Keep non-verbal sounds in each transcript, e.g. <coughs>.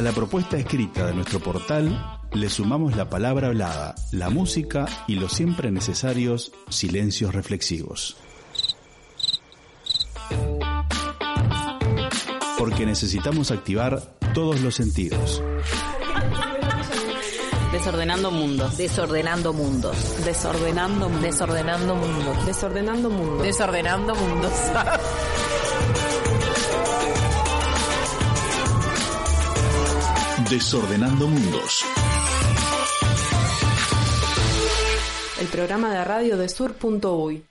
A la propuesta escrita de nuestro portal le sumamos la palabra hablada, la música y los siempre necesarios silencios reflexivos. Porque necesitamos activar todos los sentidos. Desordenando mundos. Desordenando mundos. Desordenando mundos. Desordenando mundos. Desordenando mundos. Desordenando mundos. <laughs> Desordenando mundos. El programa de radio de sur.uy.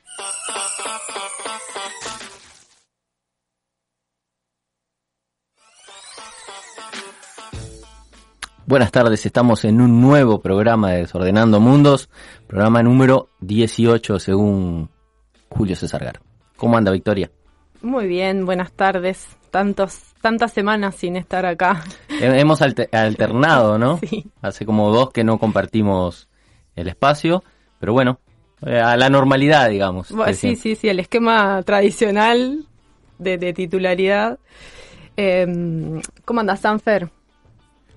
Buenas tardes, estamos en un nuevo programa de Desordenando Mundos, programa número 18 según Julio César Gar. ¿Cómo anda Victoria? Muy bien, buenas tardes. Tantos, tantas semanas sin estar acá. Hemos alter- alternado, ¿no? <laughs> Sí. Hace como dos que no compartimos el espacio, pero bueno, eh, a la normalidad, digamos. Bueno, sí, sí, sí, el esquema tradicional de, de titularidad. Eh, ¿Cómo andas, Sanfer?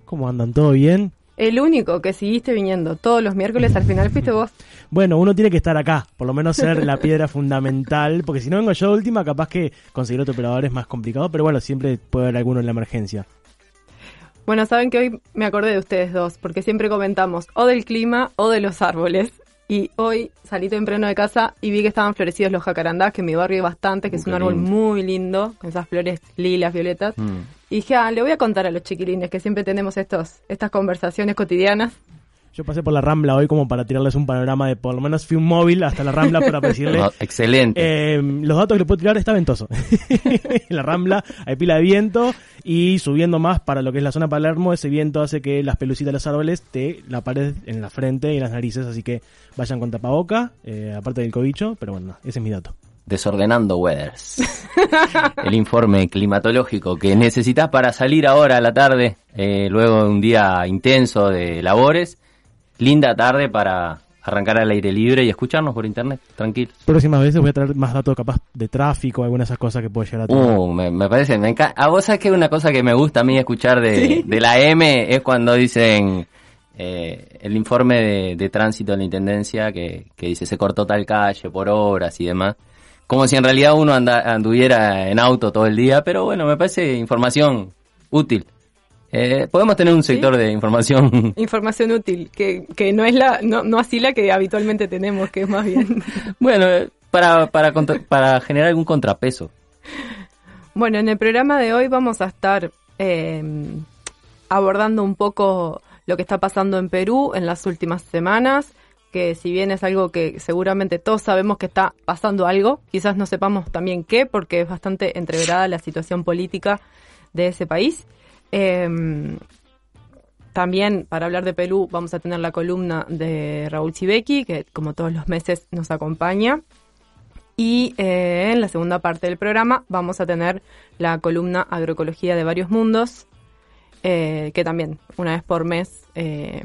¿Cómo andan? ¿Todo bien? El único que seguiste viniendo todos los miércoles al final fuiste vos. Bueno, uno tiene que estar acá, por lo menos ser la piedra fundamental, porque si no vengo yo de última, capaz que conseguir otro operador es más complicado, pero bueno, siempre puede haber alguno en la emergencia. Bueno, saben que hoy me acordé de ustedes dos, porque siempre comentamos o del clima o de los árboles. Y hoy salí temprano de casa y vi que estaban florecidos los jacarandás, que en mi barrio hay bastante, que Uh, es un árbol muy lindo, con esas flores lilas, violetas. Mm. Y dije, ah, le voy a contar a los chiquilines que siempre tenemos estos, estas conversaciones cotidianas. Yo pasé por la Rambla hoy como para tirarles un panorama de por lo menos fui un móvil hasta la Rambla para decirle... <laughs> No, excelente. Eh, los datos que le puedo tirar está ventoso. <laughs> en la Rambla hay pila de viento y subiendo más para lo que es la zona Palermo, ese viento hace que las pelucitas de los árboles te la pared en la frente y en las narices, así que vayan con tapaboca, eh, aparte del cobicho, pero bueno, ese es mi dato. Desordenando Weathers. <laughs> El informe climatológico que necesitas para salir ahora a la tarde, eh, luego de un día intenso de labores. Linda tarde para arrancar al aire libre y escucharnos por internet, tranquilo. Próximas veces voy a traer más datos capaz de tráfico, algunas de esas cosas que puede llegar a tener. Uh, me, me parece, me encanta. A vos sabés que una cosa que me gusta a mí escuchar de, de la M es cuando dicen eh, el informe de, de tránsito de la Intendencia que, que dice se cortó tal calle por horas y demás. Como si en realidad uno anda, anduviera en auto todo el día, pero bueno, me parece información útil. Eh, podemos tener un sector de información. <laughs> Información útil, que, que no es la, no, no así la que habitualmente tenemos, que es más bien. <laughs> bueno, eh, para, para, contra- para generar algún contrapeso. Bueno, en el programa de hoy vamos a estar eh, abordando un poco lo que está pasando en Perú en las últimas semanas, que si bien es algo que seguramente todos sabemos que está pasando algo, quizás no sepamos también qué, porque es bastante entreverada la situación política de ese país. Eh, también para hablar de Perú vamos a tener la columna de Raúl Chibeki, que como todos los meses nos acompaña. Y eh, en la segunda parte del programa vamos a tener la columna Agroecología de varios mundos, eh, que también una vez por mes eh,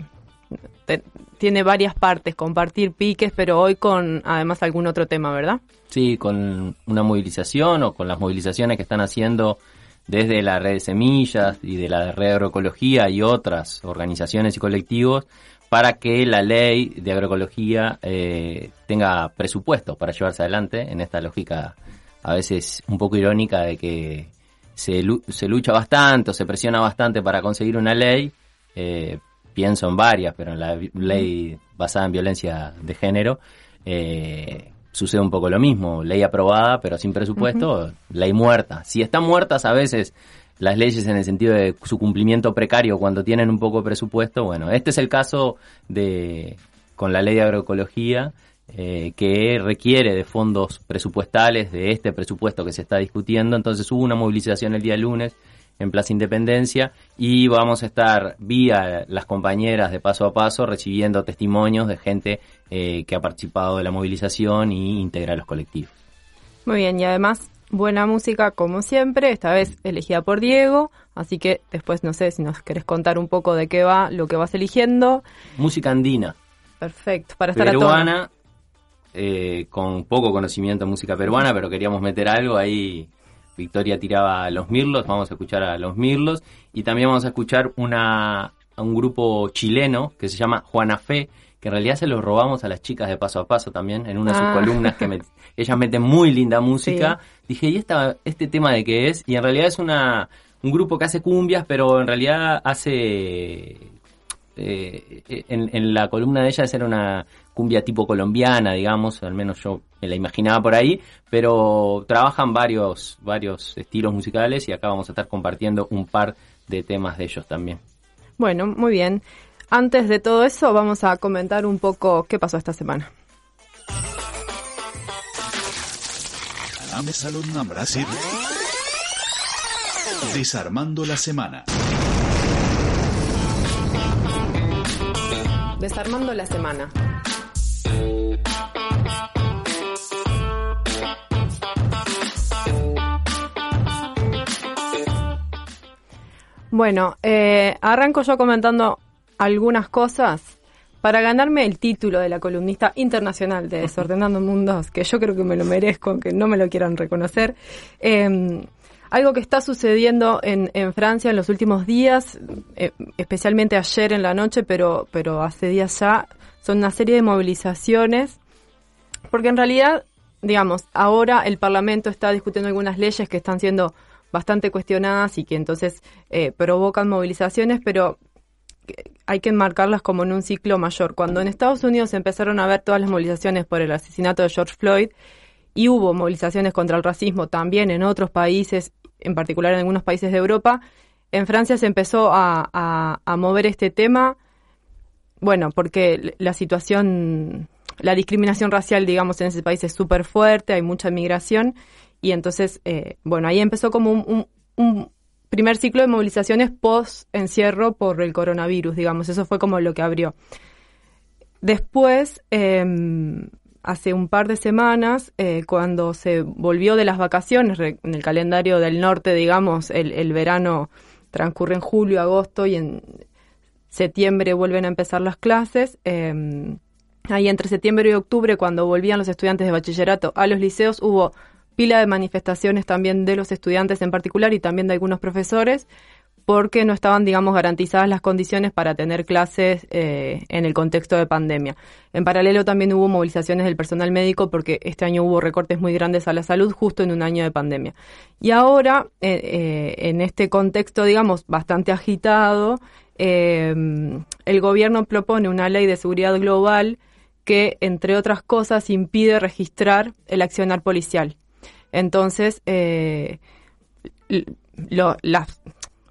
tiene varias partes, compartir piques, pero hoy con además algún otro tema, ¿verdad? Sí, con una movilización o con las movilizaciones que están haciendo desde la red de semillas y de la red de agroecología y otras organizaciones y colectivos para que la ley de agroecología eh, tenga presupuesto para llevarse adelante en esta lógica a veces un poco irónica de que se, se lucha bastante o se presiona bastante para conseguir una ley. eh, pienso en varias, pero en la ley basada en violencia de género eh, sucede un poco lo mismo. Ley aprobada, pero sin presupuesto, ley muerta. Si están muertas a veces las leyes en el sentido de su cumplimiento precario cuando tienen un poco de presupuesto, bueno, este es el caso de con la ley de agroecología eh, que requiere de fondos presupuestales de este presupuesto que se está discutiendo. Entonces hubo una movilización el día lunes en Plaza Independencia y vamos a estar vía las compañeras de paso a paso recibiendo testimonios de gente eh, que ha participado de la movilización y integra los colectivos. Muy bien, y además buena música como siempre, esta vez elegida por Diego, así que después no sé si nos querés contar un poco de qué va lo que vas eligiendo. Música andina, Perfecto, para estar a tono. peruana, eh, con poco conocimiento de música peruana, pero queríamos meter algo ahí Victoria tiraba a los Mirlos, vamos a escuchar a los Mirlos y también vamos a escuchar una, a un grupo chileno que se llama Juana Fe, que en realidad se los robamos a las chicas de paso a paso también, en una de sus Ah. columnas que met- ellas meten muy linda música. Dije, ¿y esta, este tema de qué es? Y en realidad es una, un grupo que hace cumbias, pero en realidad hace eh, en, en la columna de ellas era una cumbia tipo colombiana, digamos, al menos yo me la imaginaba por ahí, pero trabajan varios, varios estilos musicales y acá vamos a estar compartiendo un par de temas de ellos también. Bueno, muy bien. Antes de todo eso, vamos a comentar un poco qué pasó esta semana. Desarmando la semana. Desarmando la semana. Bueno, eh, arranco yo comentando algunas cosas para ganarme el título de la columnista internacional de Desordenando Mundos, que yo creo que me lo merezco, aunque no me lo quieran reconocer. Eh, algo que está sucediendo en, en Francia en los últimos días, eh, especialmente ayer en la noche, pero, pero hace días ya, son una serie de movilizaciones, porque en realidad, digamos, ahora el Parlamento está discutiendo algunas leyes que están siendo bastante cuestionadas y que entonces eh, provocan movilizaciones, pero hay que enmarcarlas como en un ciclo mayor. Cuando en Estados Unidos empezaron a ver todas las movilizaciones por el asesinato de George Floyd y hubo movilizaciones contra el racismo también en otros países, en particular en algunos países de Europa, en Francia se empezó a, mover este tema, bueno, porque la situación, la discriminación racial, digamos, en ese país es súper fuerte, hay mucha migración, y entonces, eh, bueno, ahí empezó como un primer ciclo de movilizaciones post-encierro por el coronavirus, digamos, eso fue como lo que abrió. Después, eh, hace un par de semanas, eh, cuando se volvió de las vacaciones, en el calendario del norte, digamos, el, verano transcurre en julio, agosto y en septiembre vuelven a empezar las clases. eh, ahí entre septiembre y octubre, cuando volvían los estudiantes de bachillerato a los liceos, hubo pila de manifestaciones también de los estudiantes en particular y también de algunos profesores, porque no estaban, digamos, garantizadas las condiciones para tener clases eh, en el contexto de pandemia. En paralelo también hubo movilizaciones del personal médico porque este año hubo recortes muy grandes a la salud justo en un año de pandemia. Y ahora, eh, eh, en este contexto, digamos, bastante agitado, el gobierno propone una ley de seguridad global que, entre otras cosas, impide registrar el accionar policial. Entonces, eh, lo- las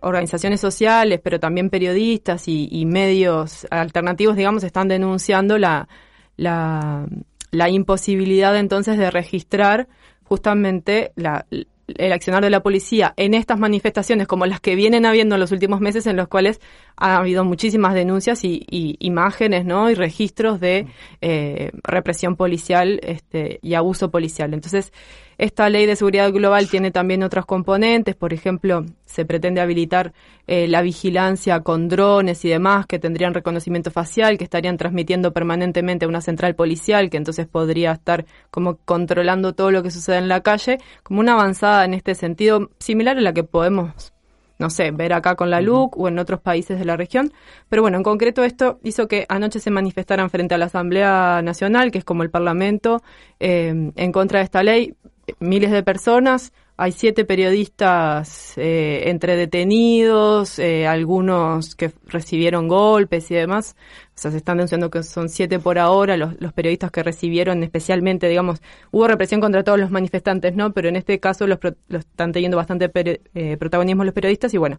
organizaciones sociales, pero también periodistas y, y medios alternativos, digamos, están denunciando la, la, la imposibilidad entonces de registrar justamente la, el accionar de la policía en estas manifestaciones como las que vienen habiendo en los últimos meses en los cuales ha habido muchísimas denuncias y, y imágenes no y registros de eh, represión policial este, y abuso policial. Entonces esta ley de seguridad global tiene también otros componentes, por ejemplo, se pretende habilitar eh, la vigilancia con drones y demás que tendrían reconocimiento facial, que estarían transmitiendo permanentemente a una central policial, que entonces podría estar como controlando todo lo que sucede en la calle, como una avanzada en este sentido similar a la que podemos no sé, ver acá con la LUC o en otros países de la región. Pero bueno, en concreto esto hizo que anoche se manifestaran frente a la Asamblea Nacional, que es como el Parlamento, eh, en contra de esta ley. Miles de personas, hay siete periodistas eh, entre detenidos, eh, algunos que recibieron golpes y demás. O sea, se están denunciando que son siete por ahora los, los periodistas que recibieron especialmente, digamos, hubo represión contra todos los manifestantes, ¿no? Pero en este caso los, los están teniendo bastante eh, protagonismo los periodistas y bueno,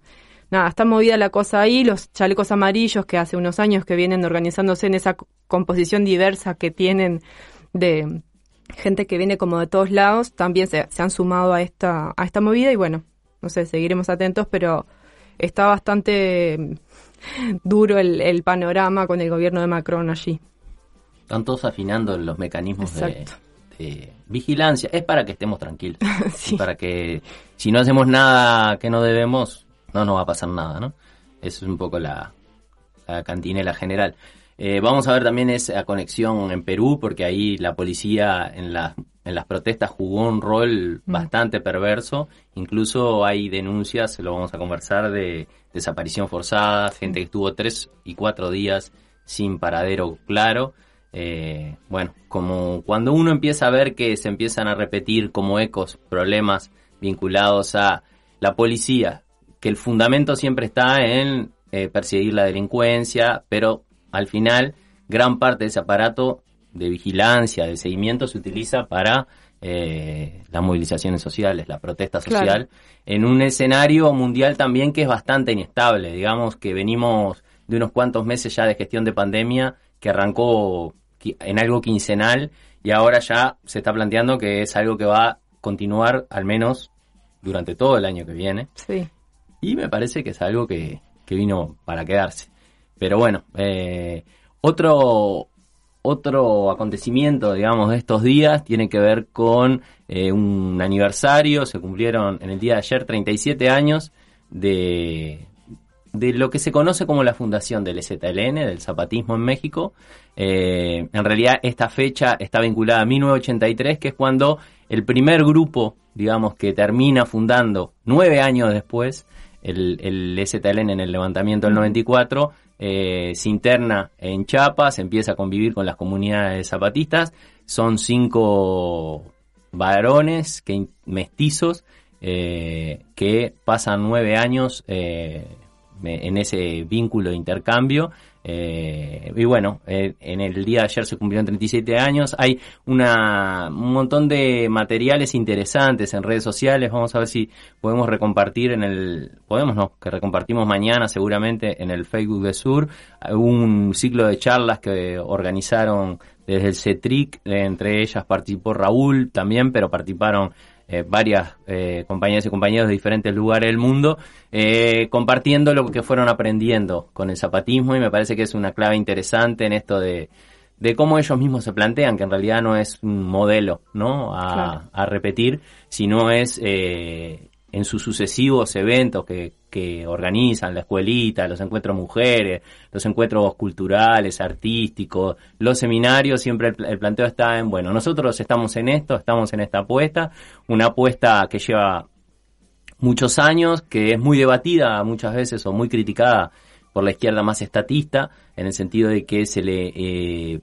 nada, está movida la cosa ahí, los chalecos amarillos que hace unos años que vienen organizándose en esa composición diversa que tienen de gente que viene como de todos lados, también se, se han sumado a esta, a esta movida y bueno, no sé, seguiremos atentos, pero está bastante mm, duro el, el panorama con el gobierno de Macron allí. Están todos afinando los mecanismos de, vigilancia. Es para que estemos tranquilos. <laughs> Sí. Y para que si no hacemos nada que no debemos, no nos va a pasar nada, ¿no? Esa es un poco la, la cantinela general. Eh, vamos a ver también esa conexión en Perú, porque ahí la policía en, la, en las protestas jugó un rol Mm. bastante perverso. Incluso hay denuncias, lo vamos a conversar, de desaparición forzada, gente que estuvo tres y cuatro días sin paradero claro. Eh, bueno, como cuando uno empieza a ver que se empiezan a repetir como ecos problemas vinculados a la policía, que el fundamento siempre está en eh, perseguir la delincuencia, pero al final gran parte de ese aparato de vigilancia, de seguimiento se utiliza para eh, las movilizaciones sociales, la protesta social, Claro. en un escenario mundial también que es bastante inestable. Digamos que venimos de unos cuantos meses ya de gestión de pandemia que arrancó en algo quincenal y ahora ya se está planteando que es algo que va a continuar al menos durante todo el año que viene. Sí. Y me parece que es algo que, que vino para quedarse. Pero bueno, eh, otro, otro acontecimiento, digamos, de estos días tiene que ver con eh, un aniversario. Se cumplieron en el día de ayer 37 años de, de lo que se conoce como la fundación del ZLN, del zapatismo en México. Eh, en realidad esta fecha está vinculada a 1983, que es cuando el primer grupo, digamos, que termina fundando nueve años después, el, el ZLN en el levantamiento del 94, eh, se interna en Chiapas, empieza a convivir con las comunidades zapatistas. Son cinco varones que, mestizos eh, que pasan nueve años eh, en ese vínculo de intercambio. Eh, y bueno, eh, en el día de ayer se cumplieron 37 años. Hay una, un montón de materiales interesantes en redes sociales. Vamos a ver si podemos recompartir en el, podemos no, que recompartimos mañana seguramente en el Facebook de Sur, un ciclo de charlas que organizaron desde el CETRIC, entre ellas participó Raúl también, pero participaron eh, varias eh, compañeras y compañeros de diferentes lugares del mundo, eh, compartiendo lo que fueron aprendiendo con el zapatismo y me parece que es una clave interesante en esto de, de cómo ellos mismos se plantean, que en realidad no es un modelo ¿no? a, Claro. a repetir, sino es eh, en sus sucesivos eventos que, que organizan, la escuelita, los encuentros mujeres, los encuentros culturales, artísticos, los seminarios, siempre el, el planteo está en, bueno, nosotros estamos en esto, estamos en esta apuesta, una apuesta que lleva muchos años, que es muy debatida muchas veces o muy criticada por la izquierda más estatista, en el sentido de que se le eh,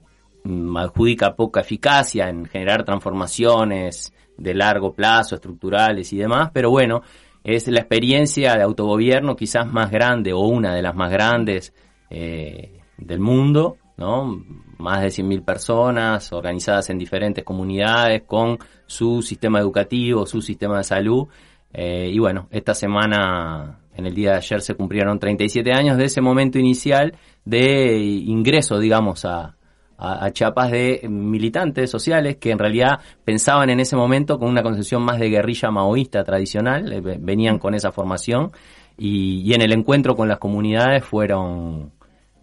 adjudica poca eficacia en generar transformaciones de largo plazo, estructurales y demás, pero bueno, es la experiencia de autogobierno quizás más grande o una de las más grandes eh, del mundo, ¿no? Más de 100.000 personas organizadas en diferentes comunidades con su sistema educativo, su sistema de salud. Eh, y bueno, esta semana, en el día de ayer, se cumplieron 37 años de ese momento inicial de ingreso, digamos, a, a, Chiapas de militantes sociales que en realidad pensaban en ese momento con una concepción más de guerrilla maoísta tradicional, eh, ve- venían con esa formación y, y en el encuentro con las comunidades fueron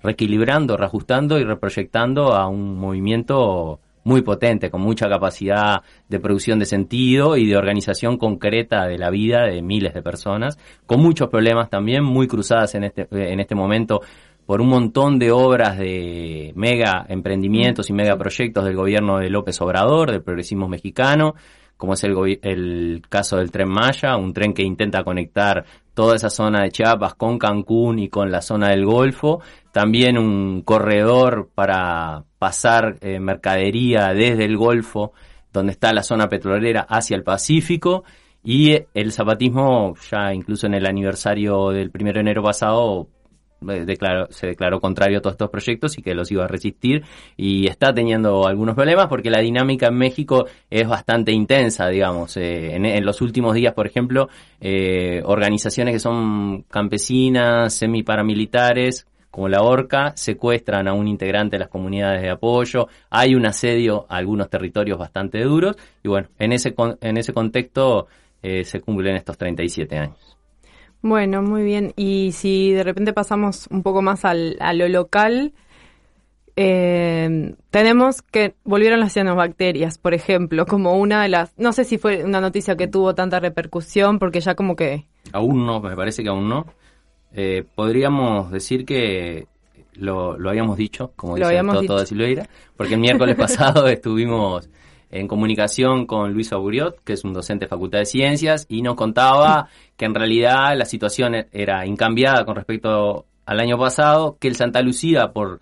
reequilibrando, reajustando y reproyectando a un movimiento muy potente, con mucha capacidad de producción de sentido y de organización concreta de la vida de miles de personas, con muchos problemas también, muy cruzadas en este, en este momento por un montón de obras de mega emprendimientos y mega proyectos del gobierno de López Obrador, del progresismo mexicano, como es el, el caso del tren Maya, un tren que intenta conectar toda esa zona de Chiapas con Cancún y con la zona del Golfo, también un corredor para pasar eh, mercadería desde el Golfo, donde está la zona petrolera, hacia el Pacífico, y el zapatismo, ya incluso en el aniversario del 1 de enero pasado, declaró- se declaró contrario a todos estos proyectos y que los iba a resistir y está teniendo algunos problemas porque la dinámica en México es bastante intensa, digamos. Eh, en, los últimos días, por ejemplo, eh, organizaciones que son campesinas, semiparamilitares, como la ORCA, secuestran a un integrante de las comunidades de apoyo, hay un asedio a algunos territorios bastante duros y bueno, en ese, en ese contexto eh, se cumplen estos 37 años. Bueno, muy bien. Y si de repente pasamos un poco más al, a lo local, eh, tenemos que volvieron las cianobacterias, por ejemplo, como una de las, no sé si fue una noticia que tuvo tanta repercusión, porque ya como que, Aún no, me parece que aún no. Eh, podríamos decir que lo, lo habíamos dicho, como Lo dice Toto dicho. de Silveira, porque el miércoles pasado <laughs> estuvimos en comunicación con Luis Auguriot, que es un docente de Facultad de Ciencias, y nos contaba que en realidad la situación era incambiada con respecto al año pasado, que el Santa Lucía, por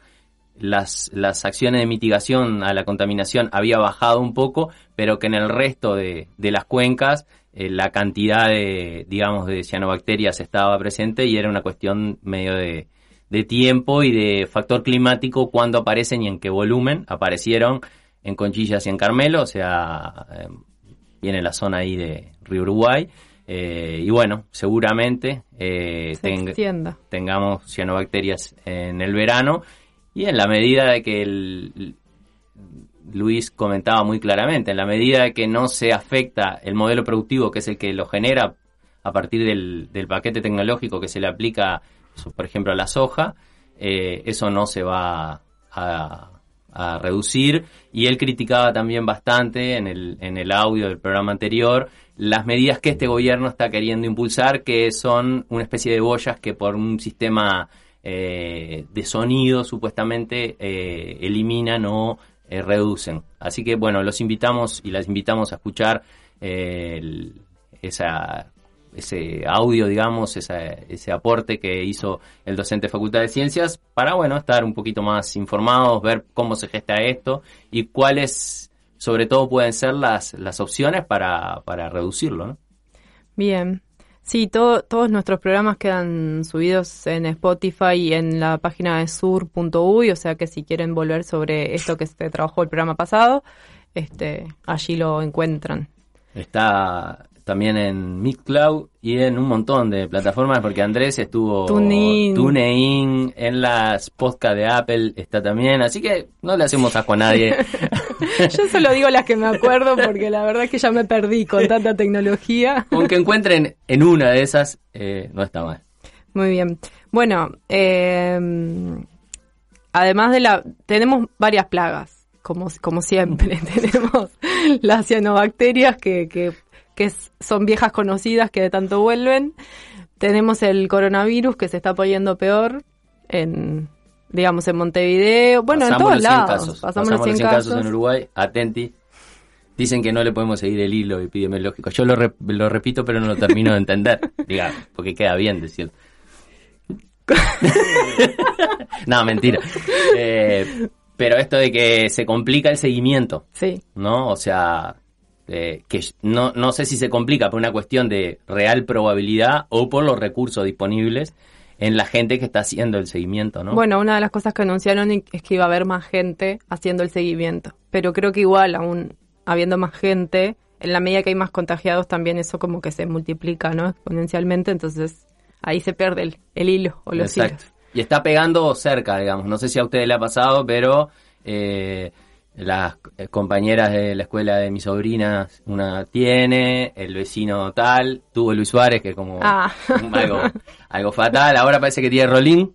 las, las acciones de mitigación a la contaminación, había bajado un poco, pero que en el resto de, de las cuencas eh, la cantidad de, digamos, de cianobacterias estaba presente y era una cuestión medio de, de tiempo y de factor climático cuando aparecen y en qué volumen aparecieron en Conchillas y en Carmelo, o sea, eh, viene la zona ahí de Río Uruguay. Eh, y bueno, seguramente eh, Se tengamos cianobacterias en el verano y en la medida de que el, Luis comentaba muy claramente, en la medida de que no se afecta el modelo productivo, que es el que lo genera a partir del, del paquete tecnológico que se le aplica, por ejemplo, a la soja, eh, eso no se va a, a reducir y él criticaba también bastante en el, en el audio del programa anterior las medidas que este gobierno está queriendo impulsar, que son una especie de boyas que por un sistema eh, de sonido supuestamente eh, eliminan o eh, reducen. Así que bueno, los invitamos y las invitamos a escuchar esa ese audio, digamos, esa- ese aporte que hizo el docente de Facultad de Ciencias para, bueno, estar un poquito más informados, ver cómo se gesta esto y cuáles, sobre todo, pueden ser las, las opciones para, para reducirlo, ¿no? Bien. Sí, todo- todos nuestros programas quedan subidos en Spotify y en la página de sur.uy, o sea que si quieren volver sobre esto que se trabajó el programa pasado, este, allí lo encuentran. Está también en Mixcloud y en un montón de plataformas porque Andrés estuvo TuneIn. TuneIn, en las podcasts de Apple está también, así que no le hacemos asco a nadie. <laughs> Yo solo digo las que me acuerdo porque la verdad es que ya me perdí con tanta tecnología. <laughs> Con que encuentren en una de esas, eh, no está mal. Muy bien. Bueno, eh, además de la... Tenemos varias plagas, como, como siempre. <laughs> tenemos las cianobacterias que, que, que es- son viejas conocidas que de tanto vuelven. Tenemos el coronavirus que se está poniendo peor en, digamos, en Montevideo. Bueno, Pasamos en todos los 100 lados. casos. Pasamos, los 100 casos. en Uruguay. Atenti. Dicen que no le podemos seguir el hilo epidemiológico. Yo lo, re- lo repito, pero no lo termino de entender. <laughs> Diga, porque queda bien decirlo. <laughs> no, mentira. Eh, pero esto de que se complica el seguimiento, Sí. ¿no? O sea, eh, que no, no sé si se complica por una cuestión de real probabilidad o por los recursos disponibles en la gente que está haciendo el seguimiento, ¿no? Bueno, una de las cosas que anunciaron es que iba a haber más gente haciendo el seguimiento. Pero creo que igual, aún habiendo más gente, en la medida que hay más contagiados, también eso como que se multiplica, ¿no? Exponencialmente, entonces ahí se pierde el, el hilo o los Exacto. hilos. Y está pegando cerca, digamos. No sé si a ustedes le ha pasado, pero eh, las eh, compañeras de la escuela de mis sobrinas, una tiene, el vecino tal, tuvo Luis Suárez, que es como Ah. algo, algo fatal. Ahora parece que tiene Rolín.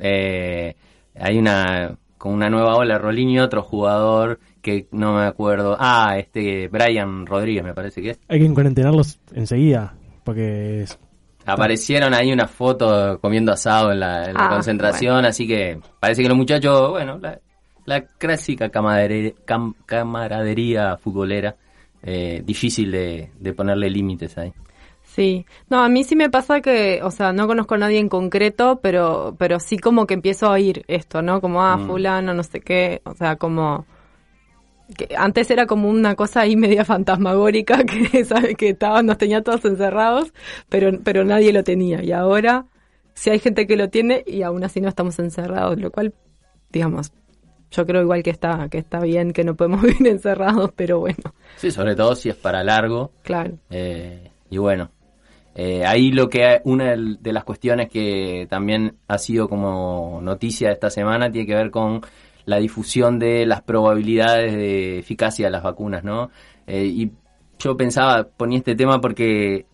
Eh, hay una con una nueva ola, Rolín y otro jugador que no me acuerdo. Ah, este Brian Rodríguez me parece que es. Hay que cuarentenarlos enseguida, porque es- Aparecieron ahí una foto comiendo asado en la, en la Ah, concentración, así que parece que los muchachos, bueno, la, la clásica camaradería, cam- camaradería futbolera, eh, difícil de, de ponerle límites ahí. Sí, no, a mí sí me pasa que, o sea, no conozco a nadie en concreto, pero, pero sí como que empiezo a oír esto, ¿no? Como, ah, Mm. fulano, no sé qué, o sea, como... Que antes era como una cosa ahí media fantasmagórica <laughs> que, ¿sabe? que estaban, nos tenía todos encerrados, pero, pero nadie lo tenía. Y ahora, sí hay gente que lo tiene y aún así no estamos encerrados, lo cual, digamos, yo creo igual que está, que está bien, que no podemos <laughs> vivir encerrados, pero bueno, Sí, sobre todo si es para largo. claro. eh, y bueno, eh, ahí lo que una de las cuestiones que también ha sido como noticia esta semana tiene que ver con la difusión de las probabilidades de eficacia de las vacunas, ¿no? Eh, y yo pensaba, ponía este tema porque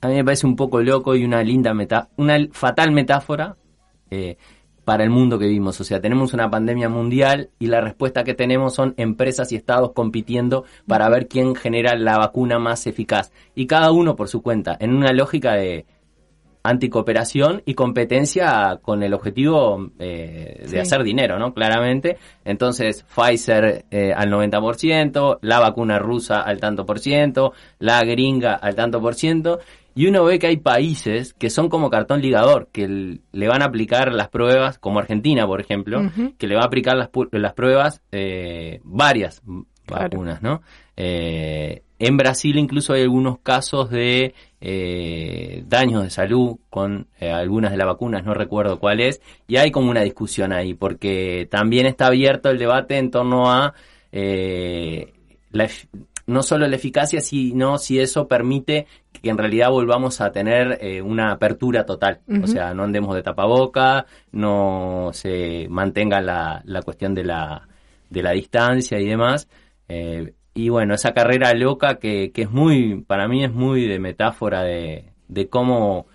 a mí me parece un poco loco y una linda meta, una fatal metáfora eh, para el mundo que vivimos. O sea, tenemos una pandemia mundial y la respuesta que tenemos son empresas y estados compitiendo para ver quién genera la vacuna más eficaz. Y cada uno por su cuenta, en una lógica de anticooperación y competencia con el objetivo eh, de Sí. hacer dinero, ¿no? Claramente. Entonces, Pfizer eh, al 90%, la vacuna rusa al tanto por ciento, la gringa al tanto por ciento. Y uno ve que hay países que son como cartón ligador, que le van a aplicar las pruebas, como Argentina, por ejemplo, que le va a aplicar las, las pruebas eh, varias Claro. vacunas, ¿no? Eh, en Brasil incluso hay algunos casos de eh, daños de salud con eh, algunas de las vacunas, no recuerdo cuál es, y hay como una discusión ahí, porque también está abierto el debate en torno a eh, la no solo la eficacia, sino si eso permite que en realidad volvamos a tener eh, una apertura total. O sea, no andemos de tapaboca, no se mantenga la, la cuestión de la, de la distancia y demás. Eh, y bueno, esa carrera loca que, que es muy, para mí es muy de metáfora de, de cómo,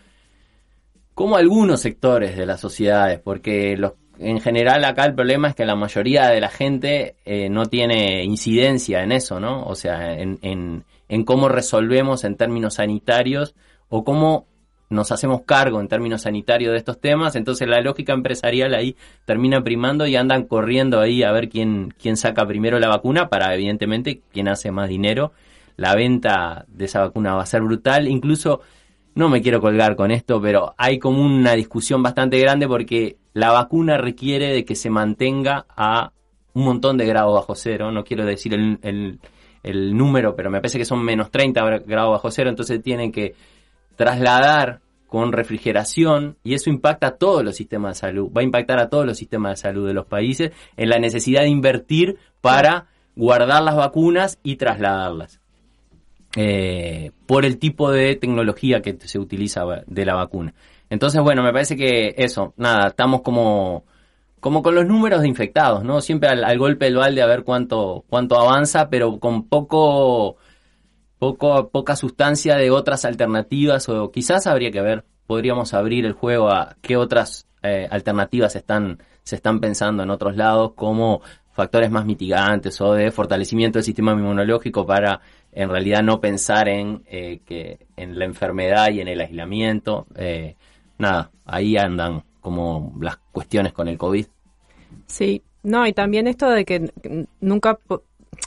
cómo algunos sectores de las sociedades, porque los, en general acá el problema es que la mayoría de la gente eh, no tiene incidencia en eso, ¿no? O sea, en, en, en cómo resolvemos en términos sanitarios o cómo nos hacemos cargo en términos sanitarios de estos temas, entonces la lógica empresarial ahí termina primando y andan corriendo ahí a ver quién, quién saca primero la vacuna para evidentemente quién hace más dinero. La venta de esa vacuna va a ser brutal, incluso no me quiero colgar con esto, pero hay como una discusión bastante grande porque la vacuna requiere de que se mantenga a un montón de grados bajo cero, no quiero decir el, el, el número, pero me parece que son menos 30 grados bajo cero, entonces tienen que trasladar con refrigeración y eso impacta a todos los sistemas de salud, va a impactar a todos los sistemas de salud de los países en la necesidad de invertir para guardar las vacunas y trasladarlas. Eh, por el tipo de tecnología que se utiliza de la vacuna. Entonces, bueno, me parece que eso, nada, estamos como, como con los números de infectados, ¿no? Siempre al, golpe del balde a ver cuánto, cuánto avanza, pero con poco, poco, poca sustancia de otras alternativas o quizás habría que ver, podríamos abrir el juego a qué otras eh, alternativas están, se están pensando en otros lados como factores más mitigantes o de fortalecimiento del sistema inmunológico para en realidad no pensar en eh, que en la enfermedad y en el aislamiento eh, nada ahí andan como las cuestiones con el covid. Sí, no, y también esto de que nunca,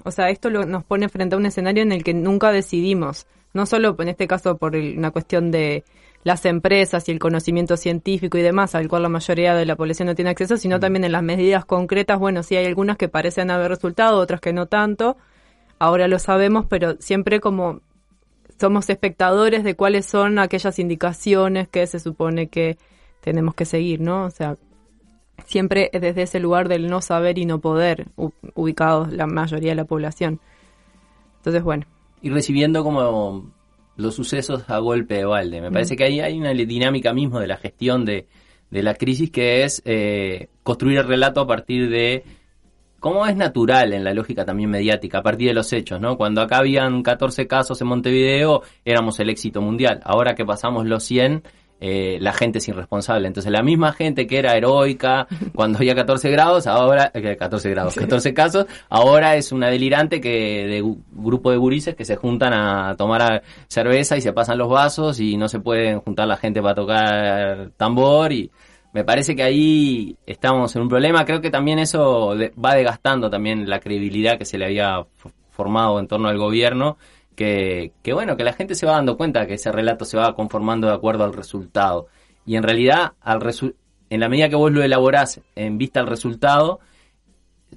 o sea, esto lo- nos pone frente a un escenario en el que nunca decidimos, no solo en este caso por una cuestión de las empresas y el conocimiento científico y demás, al cual la mayoría de la población no tiene acceso, sino también en las medidas concretas, bueno, sí hay algunas que parecen haber resultado, otras que no tanto, ahora lo sabemos, pero siempre como somos espectadores de cuáles son aquellas indicaciones que se supone que tenemos que seguir, ¿no? O sea, siempre desde ese lugar del no saber y no poder, ubicados la mayoría de la población. Entonces, bueno, y recibiendo como los sucesos a golpe de balde. Me parece que ahí hay una dinámica mismo de la gestión de, de la crisis que es eh, construir el relato a partir de cómo es natural en la lógica también mediática, a partir de los hechos, ¿no? Cuando acá habían 14 casos en Montevideo, éramos el éxito mundial. Ahora que pasamos los 100, eh, la gente es irresponsable. Entonces, la misma gente que era heroica <laughs> cuando había 14 grados, ahora, eh, 14 grados, 14 casos, ahora es una delirante que de grupo de gurises que se juntan a tomar cerveza y se pasan los vasos y no se pueden juntar la gente para tocar tambor y me parece que ahí estamos en un problema. Creo que también eso de- va desgastando también la credibilidad que se le había formado en torno al gobierno. Que, que bueno, que la gente se va dando cuenta que ese relato se va conformando de acuerdo al resultado. Y en realidad, al resu- en la medida que vos lo elaborás en vista al resultado,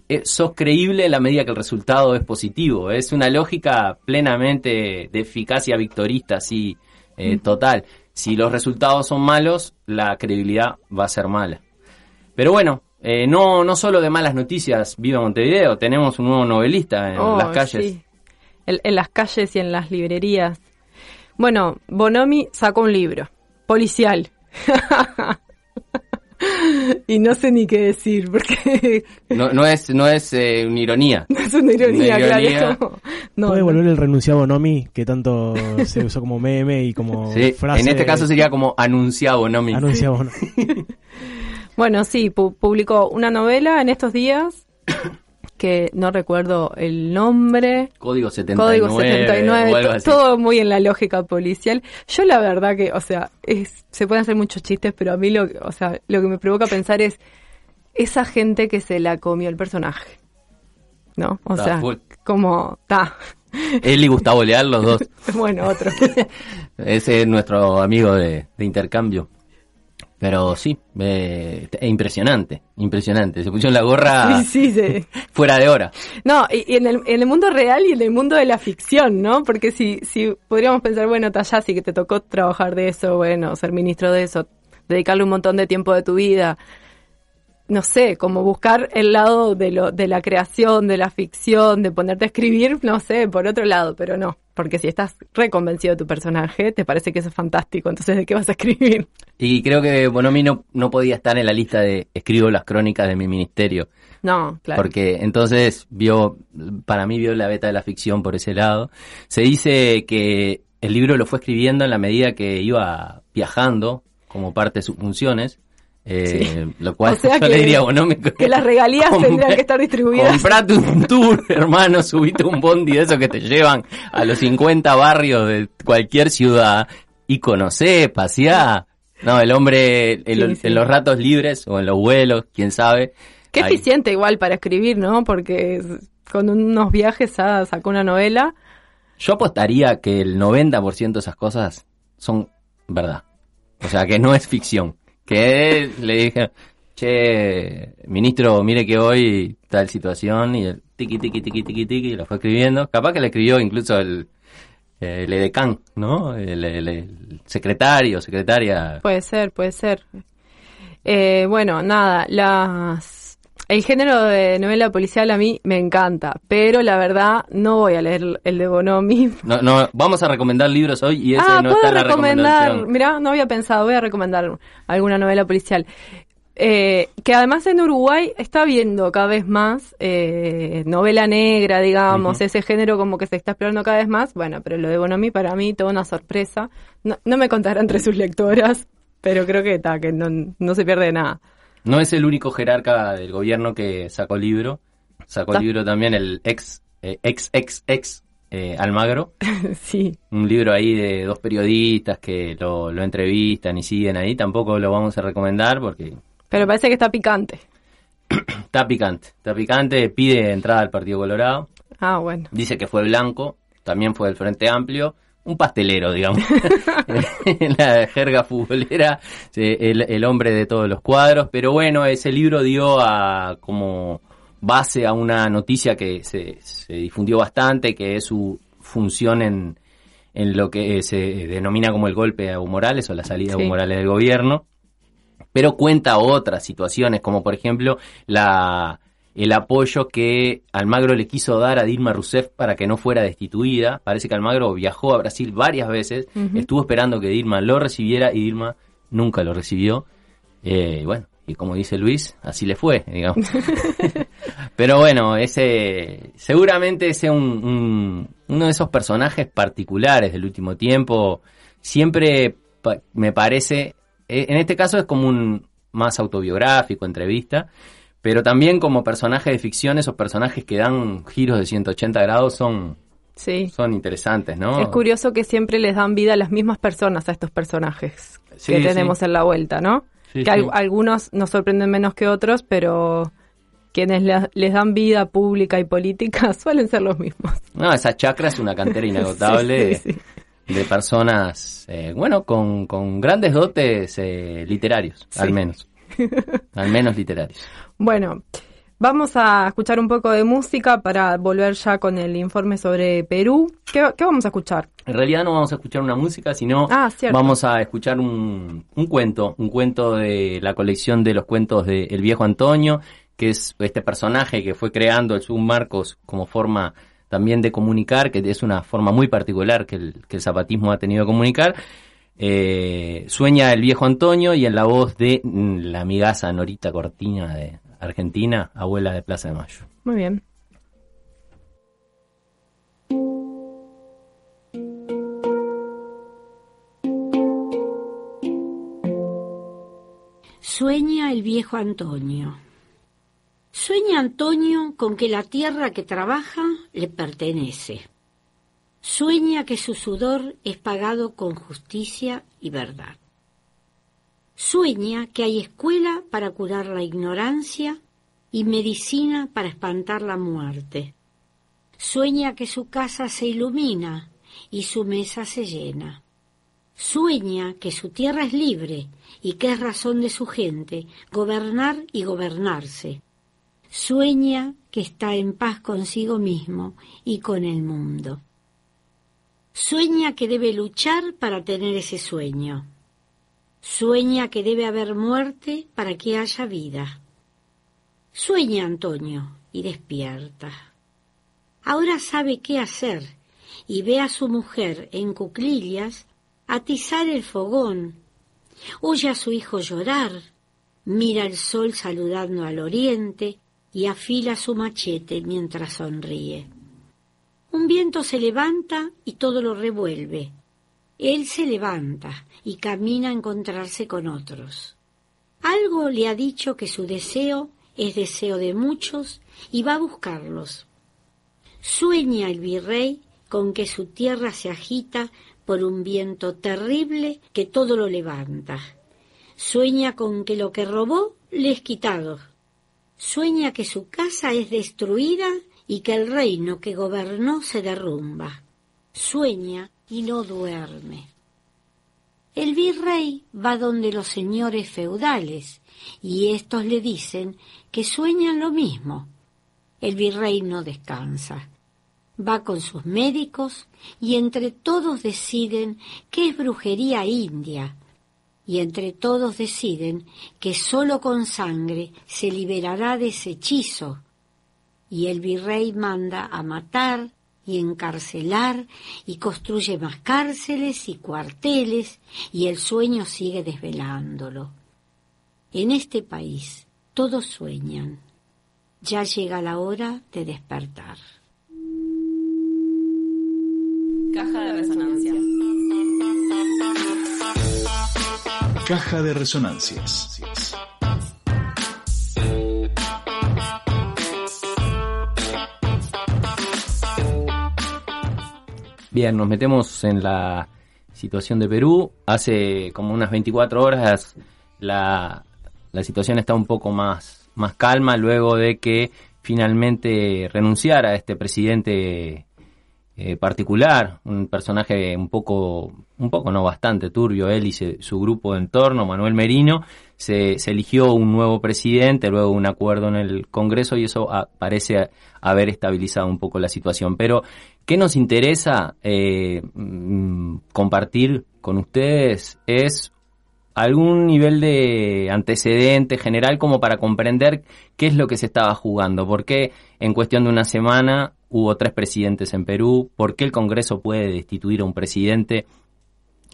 eh, sos creíble en la medida que el resultado es positivo. Es una lógica plenamente de eficacia victorista, así, eh, total. Si los resultados son malos, la credibilidad va a ser mala. Pero bueno, eh, no, no solo de malas noticias vive Montevideo, tenemos un nuevo novelista en Oh, las calles. sí. En, en las calles y en las librerías. Bueno, Bonomi sacó un libro, policial. <laughs> y no sé ni qué decir, porque No, no es, no es eh, una ironía. <laughs> es una ironía, Una claro. ironía. como- <laughs> no, ¿Puede no. volver el renunciado Nomi que tanto se usó como meme y como Sí, frase? en este caso sería como anunciado, ¿no? Mi- Anunciado Bonomi. Bueno, sí, pu- publicó una novela en estos días <coughs> que no recuerdo el nombre. Código 79. Código 79, o algo to- así. todo muy en la lógica policial. Yo la verdad que, o sea, es, se pueden hacer muchos chistes, pero a mí lo, que- o sea, lo que me provoca pensar es esa gente que se la comió el personaje. ¿No? O Ta, sea, full. como, ta, Él y Gustavo Leal, los dos. <laughs> bueno, otro. <laughs> Ese es nuestro amigo de, de intercambio. Pero sí, eh, es impresionante, impresionante. Se puso en la gorra <laughs> Sí, sí, sí. <laughs> fuera de hora. No, y, y en, el, en el mundo real y en el mundo de la ficción, ¿no? Porque si, si podríamos pensar, bueno, Tayasi, que te tocó trabajar de eso, bueno, ser ministro de eso, dedicarle un montón de tiempo de tu vida, no sé, como buscar el lado de, lo, de la creación, de la ficción, de ponerte a escribir, no sé, por otro lado, pero no. Porque si estás reconvencido de tu personaje, te parece que eso es fantástico, entonces ¿de qué vas a escribir? Y creo que Bonomi no, no podía estar en la lista de escribo las crónicas de mi ministerio. No, claro. Porque entonces vio, para mí vio la beta de la ficción por ese lado. Se dice que el libro lo fue escribiendo en la medida que iba viajando como parte de sus funciones. Eh, Lo cual O sea <laughs> yo que- le diría, bueno, me- que las regalías Compré- tendrían que estar distribuidas. Comprate un tour, <laughs> hermano, subite un bondi de esos que te llevan a los 50 barrios de cualquier ciudad y conocé, paseá. No, el hombre en, Sí, los- sí. en los ratos libres o en los vuelos, quién sabe. Qué eficiente igual para escribir, ¿no? Porque con unos viajes sacó una novela. Yo apostaría que el 90% de esas cosas son verdad. O sea, que no es ficción. Que le dije, che, ministro, mire que hoy tal situación y el tiqui, tiqui, tiqui, tiqui, lo fue escribiendo. Capaz que le escribió incluso el, el edecán, ¿no? El, el- el secretario, secretaria. Puede ser, puede ser. Eh, bueno, nada, las... El género de novela policial a mí me encanta, pero la verdad no voy a leer el de Bonomi. No, no, vamos a recomendar libros hoy y ese ah, no puedo está la recomendar, recomendación. mira, no había pensado, voy a recomendar alguna novela policial. Eh, que además en Uruguay está viendo cada vez más eh, novela negra, digamos, ese género como que se está explorando cada vez más. Bueno, pero lo de Bonomi para mí toda una sorpresa. No, no me contará entre sus lectoras, pero creo que está, que no, no se pierde nada. No es el único jerarca del gobierno que sacó libro. Sacó Ta- libro también el ex, eh, ex, ex, ex eh, Almagro. <laughs> sí, Un libro ahí de dos periodistas que lo, lo entrevistan y siguen ahí. Tampoco lo vamos a recomendar porque pero parece que está picante. <clears throat> está picante. Está picante, pide entrada al Partido Colorado. Ah, bueno. Dice que fue blanco, también fue del Frente Amplio. Un pastelero, digamos. en <laughs> <laughs> la jerga futbolera, el, el hombre de todos los cuadros. Pero bueno, ese libro dio a como base a una noticia que se, se difundió bastante, que es su función en, en lo que se denomina como el golpe a Evo Morales o la salida de. Evo Morales del gobierno pero cuenta otras situaciones, como por ejemplo la, el apoyo que Almagro le quiso dar a Dilma Rousseff para que no fuera destituida. Parece que Almagro viajó a Brasil varias veces, estuvo esperando que Dilma lo recibiera y Dilma nunca lo recibió. Eh, bueno, y como dice Luis, así le fue, digamos. <laughs> Pero bueno, ese seguramente ese un, un- uno de esos personajes particulares del último tiempo. Siempre pa- me parece, eh, en este caso es como un más autobiográfico, entrevista, pero también como personaje de ficción, esos personajes que dan giros de 180 grados son, Sí. son interesantes, ¿no? Es curioso que siempre les dan vida a las mismas personas a estos personajes Sí, que sí. tenemos en la vuelta, ¿no? Que al- algunos nos sorprenden menos que otros, pero quienes le- les dan vida pública y política <laughs> suelen ser los mismos. No, esa chacra es una cantera <laughs> inagotable Sí, sí, sí. de personas, eh, bueno, con, con grandes dotes eh, literarios, al menos. al menos literarios. Bueno, vamos a escuchar un poco de música para volver ya con el informe sobre Perú. ¿Qué, qué vamos a escuchar? En realidad no vamos a escuchar una música, sino Ah, vamos a escuchar un, un cuento, un cuento de la colección de los cuentos de El Viejo Antonio, que es este personaje que fue creando el Submarcos como forma también de comunicar, que es una forma muy particular que el, que el zapatismo ha tenido de comunicar. Eh, sueña el viejo Antonio y en la voz de mm, la amigaza Norita Cortina de Argentina, abuela de Plaza de Mayo. Muy bien. Sueña el viejo Antonio. Sueña Antonio con que la tierra que trabaja le pertenece. Sueña que su sudor es pagado con justicia y verdad. Sueña que hay escuela para curar la ignorancia y medicina para espantar la muerte. Sueña que su casa se ilumina y su mesa se llena. Sueña que su tierra es libre y que es razón de su gente gobernar y gobernarse. Sueña que está en paz consigo mismo y con el mundo. Sueña que debe luchar para tener ese sueño. Sueña que debe haber muerte para que haya vida. Sueña, Antonio, y despierta. Ahora sabe qué hacer y ve a su mujer en cuclillas atizar el fogón. Oye a su hijo llorar, mira el sol saludando al oriente y afila su machete mientras sonríe. Un viento se levanta y todo lo revuelve. Él se levanta y camina a encontrarse con otros. Algo le ha dicho que su deseo es deseo de muchos y va a buscarlos. Sueña el virrey con que su tierra se agita por un viento terrible que todo lo levanta. Sueña con que lo que robó le es quitado. Sueña que su casa es destruida y que el reino que gobernó se derrumba. Sueña y no duerme. El virrey va donde los señores feudales y éstos le dicen que sueñan lo mismo. El virrey no descansa. Va con sus médicos y entre todos deciden que es brujería india, y entre todos deciden que sólo con sangre se liberará de ese hechizo y el virrey manda a matar y encarcelar y construye más cárceles y cuarteles y el sueño sigue desvelándolo. En este país todos sueñan. Ya llega la hora de despertar. Caja de resonancia. Caja de resonancias. Bien, nos metemos en la situación de Perú. Hace como unas 24 horas la, la situación está un poco más, más calma luego de que finalmente renunciara este presidente eh, particular, un personaje un poco, un poco no bastante turbio, él y su grupo de entorno, Manuel Merino, se, eligió un nuevo presidente, luego un acuerdo en el Congreso y eso parece haber estabilizado un poco la situación. Pero, ¿qué nos interesa eh, mm, compartir con ustedes? Es algún nivel de antecedente general como para comprender qué es lo que se estaba jugando, por qué en cuestión de una semana hubo tres presidentes en Perú, por qué el Congreso puede destituir a un presidente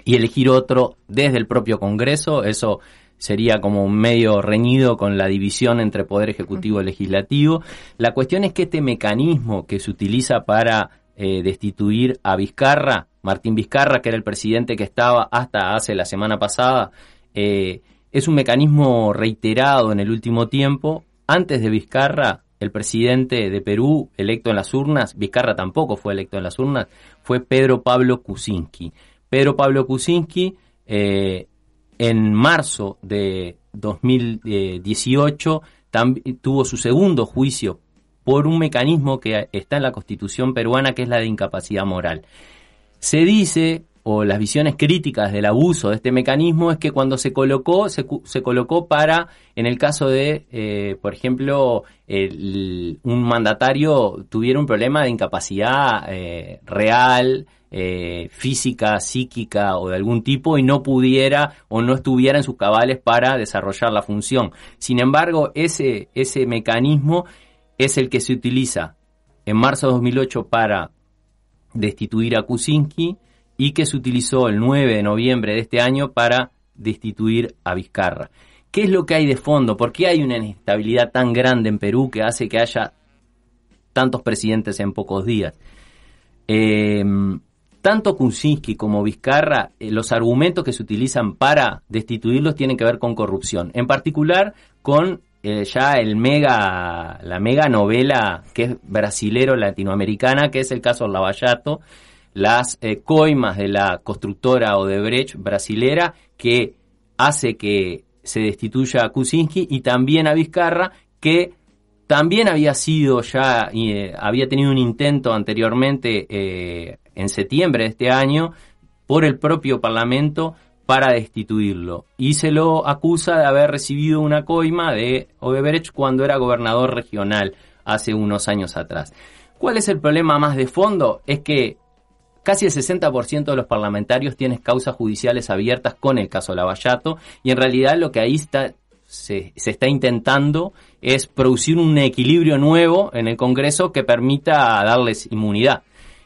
y elegir otro desde el propio Congreso, eso sería como un medio reñido con la división entre poder ejecutivo y legislativo. La cuestión es que este mecanismo que se utiliza para eh, destituir a Vizcarra, Martín Vizcarra, que era el presidente que estaba hasta hace la semana pasada, eh, es un mecanismo reiterado en el último tiempo. Antes de Vizcarra, el presidente de Perú electo en las urnas, Vizcarra tampoco fue electo en las urnas, fue Pedro Pablo Kuczynski. Pedro Pablo Kuczynski eh, en marzo de 2018 tuvo su segundo juicio por un mecanismo que está en la constitución peruana que es la de incapacidad moral. Se dice o las visiones críticas del abuso de este mecanismo es que cuando se colocó, se, colocó para, en el caso de, eh, por ejemplo, un mandatario tuviera un problema de incapacidad eh, real, eh, física, psíquica o de algún tipo y no pudiera o no estuviera en sus cabales para desarrollar la función. Sin embargo, ese, ese mecanismo es el que se utiliza en marzo de 2008 para destituir a Kuczynski, y que se utilizó el 9 de noviembre de este año para destituir a Vizcarra. ¿Qué es lo que hay de fondo? ¿Por qué hay una inestabilidad tan grande en Perú que hace que haya tantos presidentes en pocos días? Eh, tanto Kuczynski como Vizcarra, eh, los argumentos que se utilizan para destituirlos tienen que ver con corrupción, en particular con eh, ya el mega, la mega novela que es brasilero latinoamericana, que es el caso Lavallato, las eh, coimas de la constructora Odebrecht brasilera que hace que se destituya a Kuczynski y también a Vizcarra, que también había sido ya, eh, había tenido un intento anteriormente en septiembre de este año por el propio Parlamento para destituirlo. Y se lo acusa de haber recibido una coima de Odebrecht cuando era gobernador regional hace unos años atrás. ¿Cuál es el problema más de fondo? Es que casi el 60% de los parlamentarios tienen causas judiciales abiertas con el caso Lavallato y en realidad lo que ahí está, se, se, está intentando es producir un equilibrio nuevo en el Congreso que permita darles inmunidad.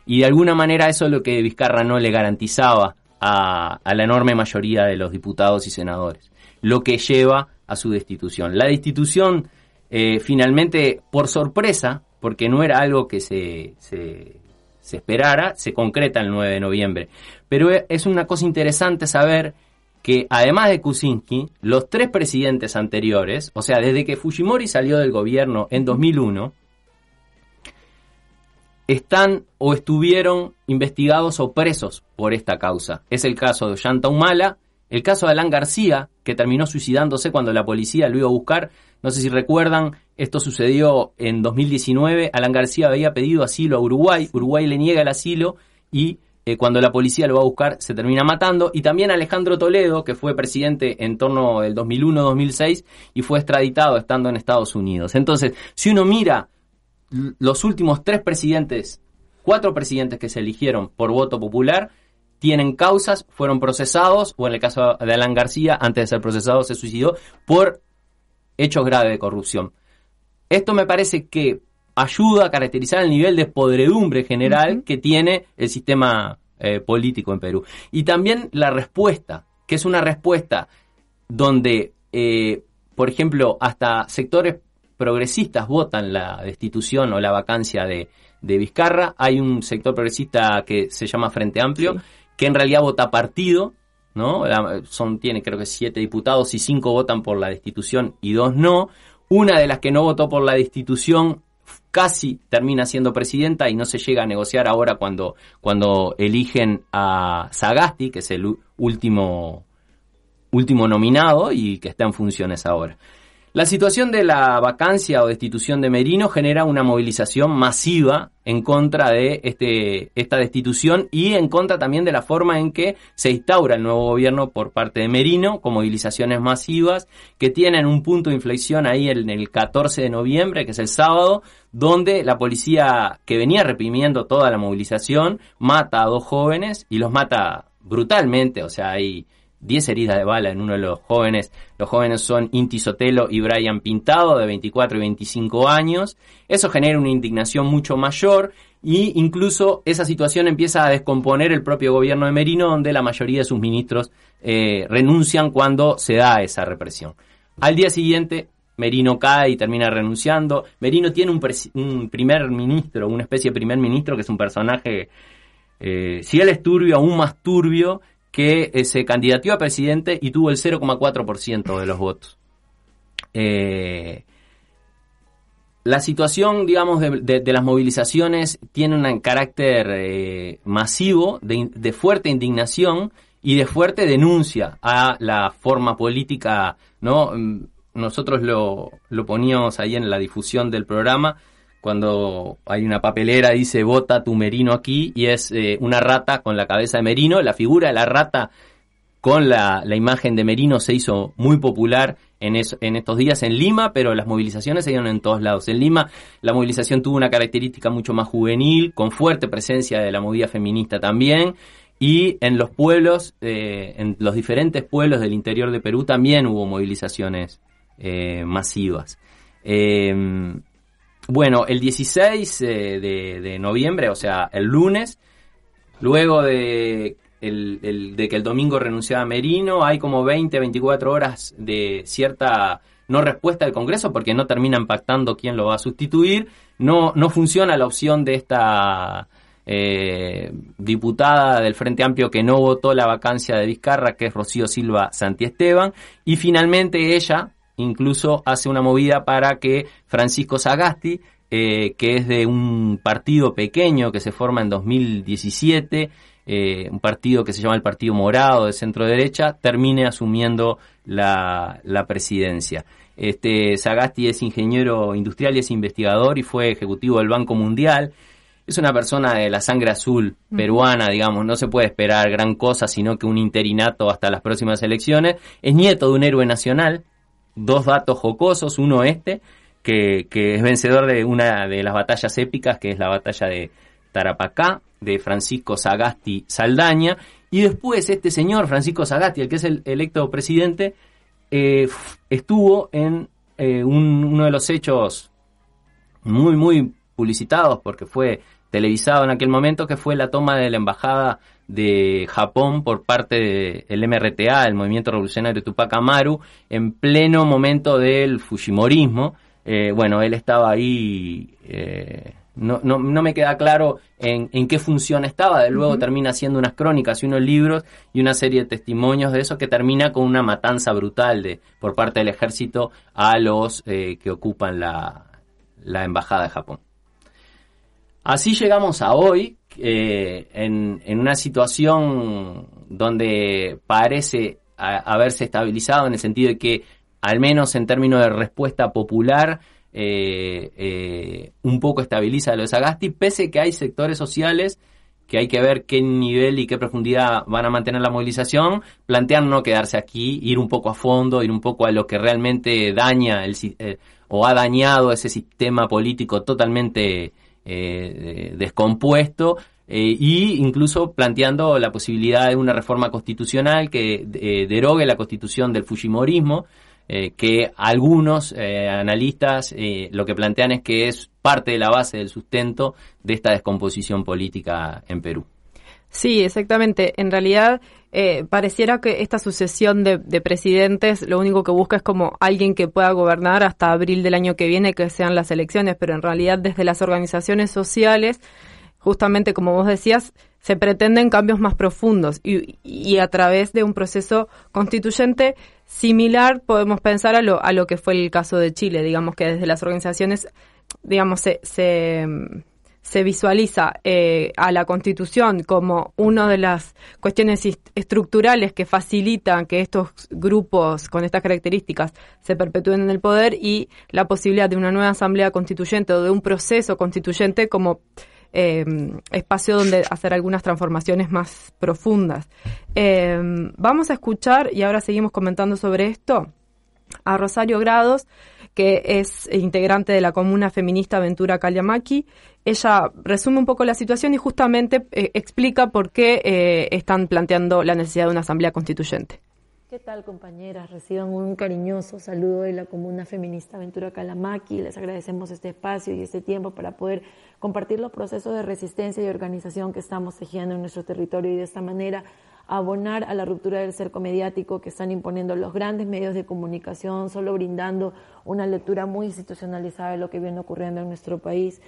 Y de alguna manera eso es lo que Vizcarra no le garantizaba a, la enorme mayoría de los diputados y senadores, lo que lleva a su destitución. La destitución eh, finalmente, por sorpresa, porque no era algo que se, se, se esperara, se concreta el 9 de noviembre. Pero es una cosa interesante saber que además de Kuczynski, los tres presidentes anteriores, o sea, desde que Fujimori salió del gobierno en 2001, están o estuvieron investigados o presos por esta causa. Es el caso de Ollanta Humala, el caso de Alan García, que terminó suicidándose cuando la policía lo iba a buscar. No sé si recuerdan, esto sucedió en 2019. Alan García había pedido asilo a Uruguay, Uruguay le niega el asilo y eh, cuando la policía lo va a buscar se termina matando. Y también Alejandro Toledo, que fue presidente en torno del 2001-2006 y fue extraditado estando en Estados Unidos. Entonces, si uno mira los últimos tres presidentes, cuatro presidentes que se eligieron por voto popular, tienen causas, fueron procesados, o en el caso de Alan García, antes de ser procesado, se suicidó por hechos graves de corrupción. Esto me parece que ayuda a caracterizar el nivel de podredumbre general uh -huh. que tiene el sistema eh, político en Perú. Y también la respuesta, que es una respuesta donde, eh, por ejemplo, hasta sectores progresistas votan la destitución o la vacancia de, de Vizcarra. Hay un sector progresista que se llama Frente Amplio, sí. que en realidad vota partido, ¿no? Son, tiene creo que siete diputados y cinco votan por la destitución y dos no. Una de las que no votó por la destitución casi termina siendo presidenta y no se llega a negociar ahora cuando, cuando eligen a Sagasti, que es el último, último nominado y que está en funciones ahora. La situación de la vacancia o destitución de Merino genera una movilización masiva en contra de este, esta destitución y en contra también de la forma en que se instaura el nuevo gobierno por parte de Merino, con movilizaciones masivas que tienen un punto de inflexión ahí en el 14 de noviembre, que es el sábado, donde la policía que venía reprimiendo toda la movilización mata a dos jóvenes y los mata brutalmente, o sea, hay 10 heridas de bala en uno de los jóvenes. Los jóvenes son Inti Sotelo y Brian Pintado, de 24 y 25 años. Eso genera una indignación mucho mayor y incluso esa situación empieza a descomponer el propio gobierno de Merino, donde la mayoría de sus ministros eh, renuncian cuando se da esa represión. Al día siguiente, Merino cae y termina renunciando. Merino tiene un, primer ministro, una especie de primer ministro que es un personaje, eh, si él es turbio, aún más turbio, que eh, se candidateó a presidente y tuvo el 0,4% de los votos. Eh, la situación, digamos, de, las movilizaciones tiene un carácter eh, masivo, de, fuerte indignación y de fuerte denuncia a la forma política, ¿no? Nosotros lo, lo poníamos ahí en la difusión del programa, cuando hay una papelera dice vota tu merino aquí y es eh, una rata con la cabeza de merino. La figura de la rata con la, la imagen de merino se hizo muy popular en, eso, en estos días en Lima, pero las movilizaciones se dieron en todos lados. En Lima la movilización tuvo una característica mucho más juvenil, con fuerte presencia de la movida feminista también. Y en los pueblos, eh, en los diferentes pueblos del interior de Perú también hubo movilizaciones eh, masivas. Bueno, el 16 de, de, noviembre, o sea, el lunes, luego de, el, el, de que el domingo renunciaba Merino, hay como 20, 24 horas de cierta no respuesta del Congreso porque no terminan pactando quién lo va a sustituir. No, no funciona la opción de esta eh, diputada del Frente Amplio que no votó la vacancia de Vizcarra, que es Rocío Silva Santiesteban, y finalmente ella, incluso hace una movida para que Francisco Sagasti, eh, que es de un partido pequeño que se forma en 2017, eh, un partido que se llama el Partido Morado de centro derecha, termine asumiendo la, la presidencia. Este, Sagasti es ingeniero industrial y es investigador y fue ejecutivo del Banco Mundial. Es una persona de la sangre azul peruana, digamos, no se puede esperar gran cosa, sino que un interinato hasta las próximas elecciones. Es nieto de un héroe nacional, dos datos jocosos, uno este, que, que es vencedor de una de las batallas épicas, que es la batalla de Tarapacá, de Francisco Sagasti Saldaña, y después este señor, Francisco Sagasti, el que es el electo presidente, eh, estuvo en eh, un- uno de los hechos muy, muy publicitados, porque fue televisado en aquel momento, que fue la toma de la embajada de Japón por parte del MRTA, el Movimiento Revolucionario Tupac Amaru, en pleno momento del Fujimorismo. Eh, bueno, él estaba ahí, eh, no, no, no me queda claro en, en qué función estaba, de luego termina haciendo unas crónicas y unos libros y una serie de testimonios de eso que termina con una matanza brutal de, por parte del ejército a los eh, que ocupan la, la embajada de Japón. Así llegamos a hoy, eh, en, una situación donde parece a- haberse estabilizado en el sentido de que, al menos en términos de respuesta popular, eh, eh, un poco estabiliza lo de Sagasti, pese que hay sectores sociales que hay que ver qué nivel y qué profundidad van a mantener la movilización, plantean no quedarse aquí, ir un poco a fondo, ir un poco a lo que realmente daña el, o ha dañado ese sistema político totalmente eh, descompuesto eh, y incluso planteando la posibilidad de una reforma constitucional que eh, derogue la constitución del Fujimorismo, que algunos analistas lo que plantean es que es parte de la base del sustento de esta descomposición política en Perú. Sí, exactamente. En realidad, eh, pareciera que esta sucesión de, de presidentes lo único que busca es como alguien que pueda gobernar hasta abril del año que viene, que sean las elecciones, pero en realidad desde las organizaciones sociales, justamente como vos decías, se pretenden cambios más profundos y, y a través de un proceso constituyente similar podemos pensar a lo, a lo que fue el caso de Chile, digamos que desde las organizaciones, digamos, se, se se visualiza eh, a la Constitución como una de las cuestiones est- estructurales que facilitan que estos grupos con estas características se perpetúen en el poder y la posibilidad de una nueva asamblea constituyente o de un proceso constituyente como eh, espacio donde hacer algunas transformaciones más profundas. Eh, vamos a escuchar, y ahora seguimos comentando sobre esto, a Rosario Grados, que es integrante de la comuna feminista Ventura Caliamaki. Ella resume un poco la situación y justamente eh, explica por qué eh, están planteando la necesidad de una asamblea constituyente. ¿Qué tal compañeras? Reciban un cariñoso saludo de la Comuna Feminista Ventura Calamaki. Les agradecemos este espacio y este tiempo para poder compartir los procesos de resistencia y organización que estamos tejiendo en nuestro territorio y de esta manera abonar a la ruptura del cerco mediático que están imponiendo los grandes medios de comunicación, solo brindando una lectura muy institucionalizada de lo que viene ocurriendo en nuestro país.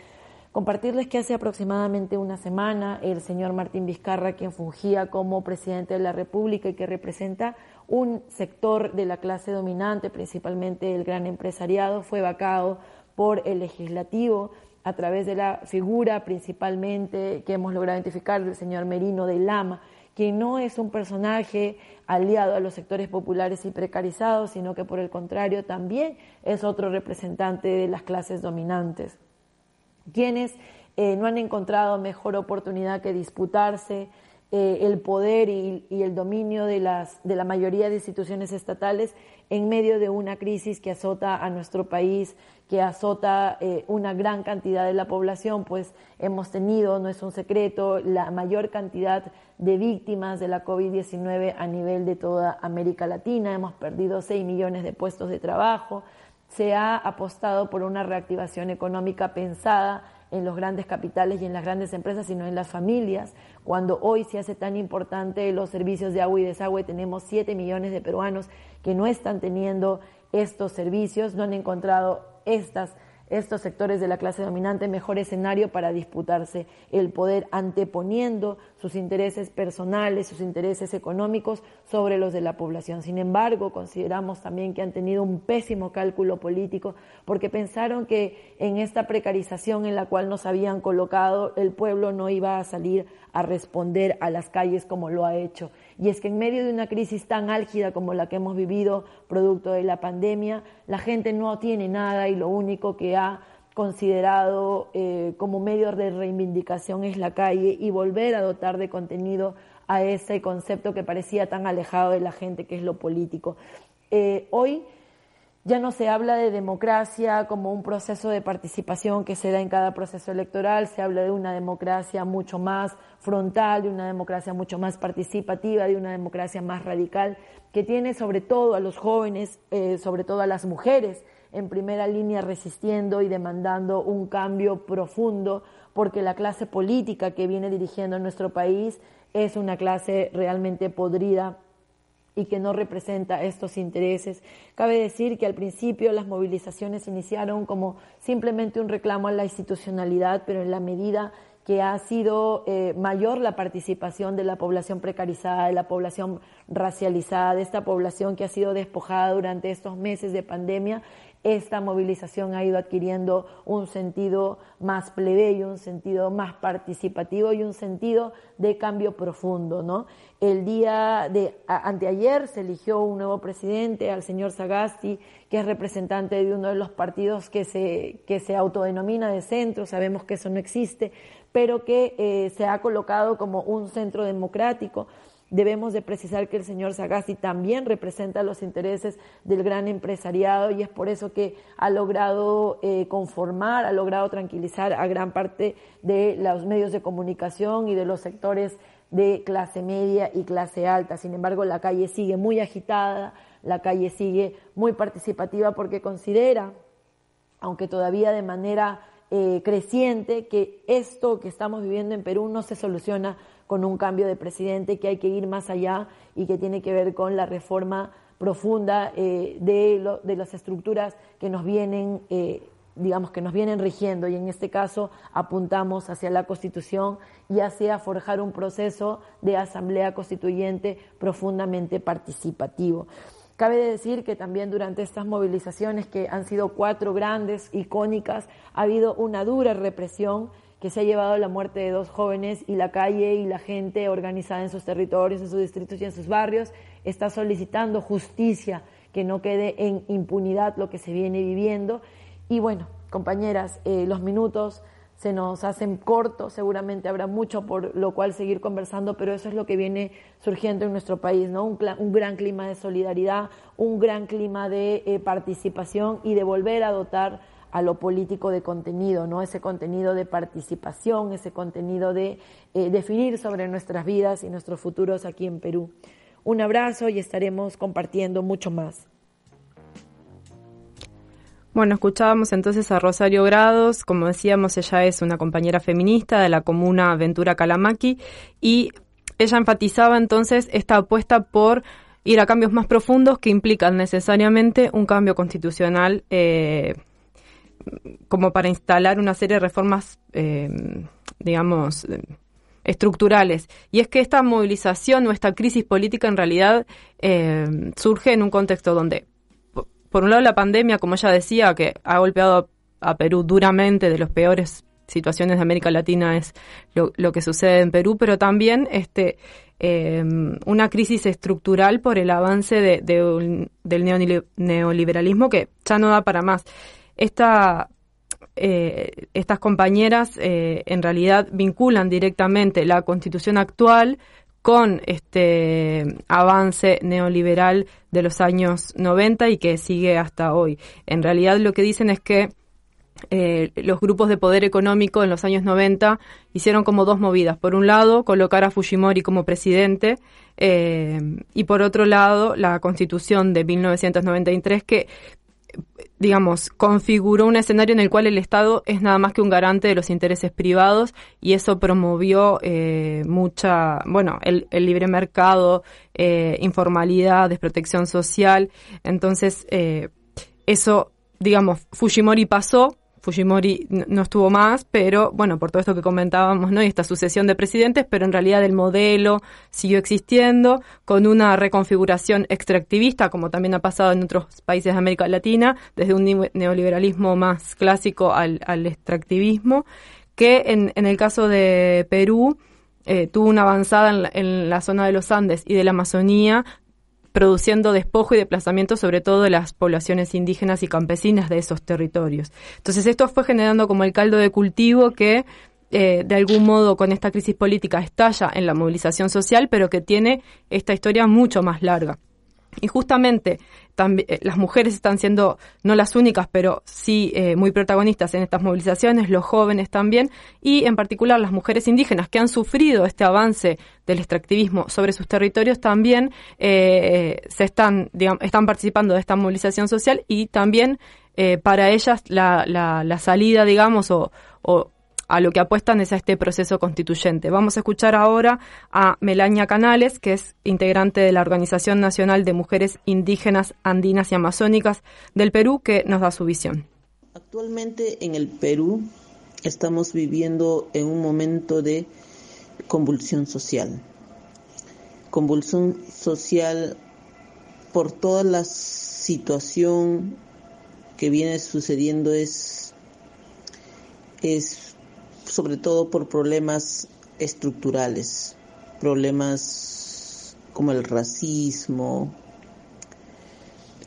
Compartirles que hace aproximadamente una semana el señor Martín Vizcarra, quien fungía como presidente de la República y que representa un sector de la clase dominante, principalmente el gran empresariado, fue vacado por el legislativo a través de la figura principalmente que hemos logrado identificar del señor Merino de Lama, que no es un personaje aliado a los sectores populares y precarizados, sino que por el contrario también es otro representante de las clases dominantes quienes eh, no han encontrado mejor oportunidad que disputarse eh, el poder y, el dominio de, las, de la mayoría de instituciones estatales en medio de una crisis que azota a nuestro país, que azota eh, una gran cantidad de la población, pues hemos tenido, no es un secreto, la mayor cantidad de víctimas de la COVID-19 a nivel de toda América Latina, hemos perdido 6 millones de puestos de trabajo, se ha apostado por una reactivación económica pensada en los grandes capitales y en las grandes empresas, sino en las familias. Cuando hoy se hace tan importante los servicios de agua y desagüe, tenemos 7 millones de peruanos que no están teniendo estos servicios, no han encontrado estas estos sectores de la clase dominante mejor escenario para disputarse el poder anteponiendo sus intereses personales, sus intereses económicos sobre los de la población. Sin embargo, consideramos también que han tenido un pésimo cálculo político porque pensaron que en esta precarización en la cual nos habían colocado el pueblo no iba a salir a responder a las calles como lo ha hecho. Y es que en medio de una crisis tan álgida como la que hemos vivido producto de la pandemia, la gente no tiene nada y lo único que considerado eh, como medio de reivindicación es la calle y volver a dotar de contenido a ese concepto que parecía tan alejado de la gente que es lo político. Eh, hoy ya no se habla de democracia como un proceso de participación que se da en cada proceso electoral, se habla de una democracia mucho más frontal, de una democracia mucho más participativa, de una democracia más radical, que tiene sobre todo a los jóvenes, eh, sobre todo a las mujeres, en primera línea resistiendo y demandando un cambio profundo, porque la clase política que viene dirigiendo nuestro país es una clase realmente podrida y que no representa estos intereses. Cabe decir que al principio las movilizaciones iniciaron como simplemente un reclamo a la institucionalidad, pero en la medida que ha sido eh, mayor la participación de la población precarizada, de la población racializada, de esta población que ha sido despojada durante estos meses de pandemia, esta movilización ha ido adquiriendo un sentido más plebeyo, un sentido más participativo y un sentido de cambio profundo, ¿no? El día de anteayer se eligió un nuevo presidente, al señor Sagasti, que es representante de uno de los partidos que se, que se autodenomina de centro, sabemos que eso no existe, pero que eh, se ha colocado como un centro democrático Debemos de precisar que el señor Sagasti también representa los intereses del gran empresariado y es por eso que ha logrado eh, conformar, ha logrado tranquilizar a gran parte de los medios de comunicación y de los sectores de clase media y clase alta. Sin embargo, la calle sigue muy agitada, la calle sigue muy participativa porque considera, aunque todavía de manera eh, creciente, que esto que estamos viviendo en Perú no se soluciona con un cambio de presidente, que hay que ir más allá y que tiene que ver con la reforma profunda eh, de, de, las estructuras que nos vienen, eh, digamos, que nos vienen rigiendo y en este caso apuntamos hacia la Constitución y hacia forjar un proceso de asamblea constituyente profundamente participativo. Cabe decir que también durante estas movilizaciones, que han sido cuatro grandes, icónicas, ha habido una dura represión que se ha llevado la muerte de dos jóvenes y la calle y la gente organizada en sus territorios, en sus distritos y en sus barrios está solicitando justicia, que no quede en impunidad lo que se viene viviendo. Y bueno, compañeras, eh, los minutos se nos hacen cortos, seguramente habrá mucho por lo cual seguir conversando, pero eso es lo que viene surgiendo en nuestro país, ¿no? Un, gran clima de solidaridad, un gran clima de eh, participación y de volver a dotar a lo político de contenido, ¿no? Ese contenido de participación, ese contenido de eh, definir sobre nuestras vidas y nuestros futuros aquí en Perú. Un abrazo y estaremos compartiendo mucho más. Bueno, escuchábamos entonces a Rosario Grados, como decíamos, ella es una compañera feminista de la comuna Ventura Calamaki y ella enfatizaba entonces esta apuesta por ir a cambios más profundos que implican necesariamente un cambio constitucional eh, como para instalar una serie de reformas, eh, digamos, estructurales. Y es que esta movilización o esta crisis política en realidad eh, surge en un contexto donde, por un lado, la pandemia, como ella decía, que ha golpeado a Perú duramente, de las peores situaciones de América Latina es lo, que sucede en Perú, pero también este, eh, una crisis estructural por el avance de, del neoliberalismo que ya no da para más eh, estas compañeras eh, en realidad vinculan directamente la constitución actual con este avance neoliberal de los años 90 y que sigue hasta hoy. En realidad lo que dicen es que eh, los grupos de poder económico en los años 90 hicieron como dos movidas. Por un lado, colocar a Fujimori como presidente y por otro lado, la constitución de 1993 que digamos, configuró un escenario en el cual el Estado es nada más que un garante de los intereses privados y eso promovió eh, mucha, bueno, el, libre mercado, eh, informalidad, desprotección social. Entonces, eh, eso, digamos, Fujimori pasó, Fujimori no estuvo más, pero bueno, por todo esto que comentábamos, ¿no? Y esta sucesión de presidentes, pero en realidad el modelo siguió existiendo con una reconfiguración extractivista, como también ha pasado en otros países de América Latina, desde un neoliberalismo más clásico al, extractivismo, que en, el caso de Perú eh, tuvo una avanzada en en la zona de los Andes y de la Amazonía produciendo despojo y desplazamiento sobre todo de las poblaciones indígenas y campesinas de esos territorios. Entonces esto fue generando como el caldo de cultivo que eh, de algún modo con esta crisis política estalla en la movilización social, pero que tiene esta historia mucho más larga. Y justamente eh, las mujeres están siendo no las únicas, pero sí eh, muy protagonistas en estas movilizaciones, los jóvenes también, y en particular las mujeres indígenas que han sufrido este avance del extractivismo sobre sus territorios también eh, se están, están participando de esta movilización social y también para ellas la, la, la salida, digamos, o, o a lo que apuestan es a este proceso constituyente. Vamos a escuchar ahora a Melania Canales, que es integrante de la Organización Nacional de Mujeres Indígenas, Andinas y Amazónicas del Perú, que nos da su visión. Actualmente en el Perú estamos viviendo en un momento de convulsión social. Convulsión social por toda la situación que viene sucediendo es, es sobre todo por problemas estructurales, problemas como el racismo,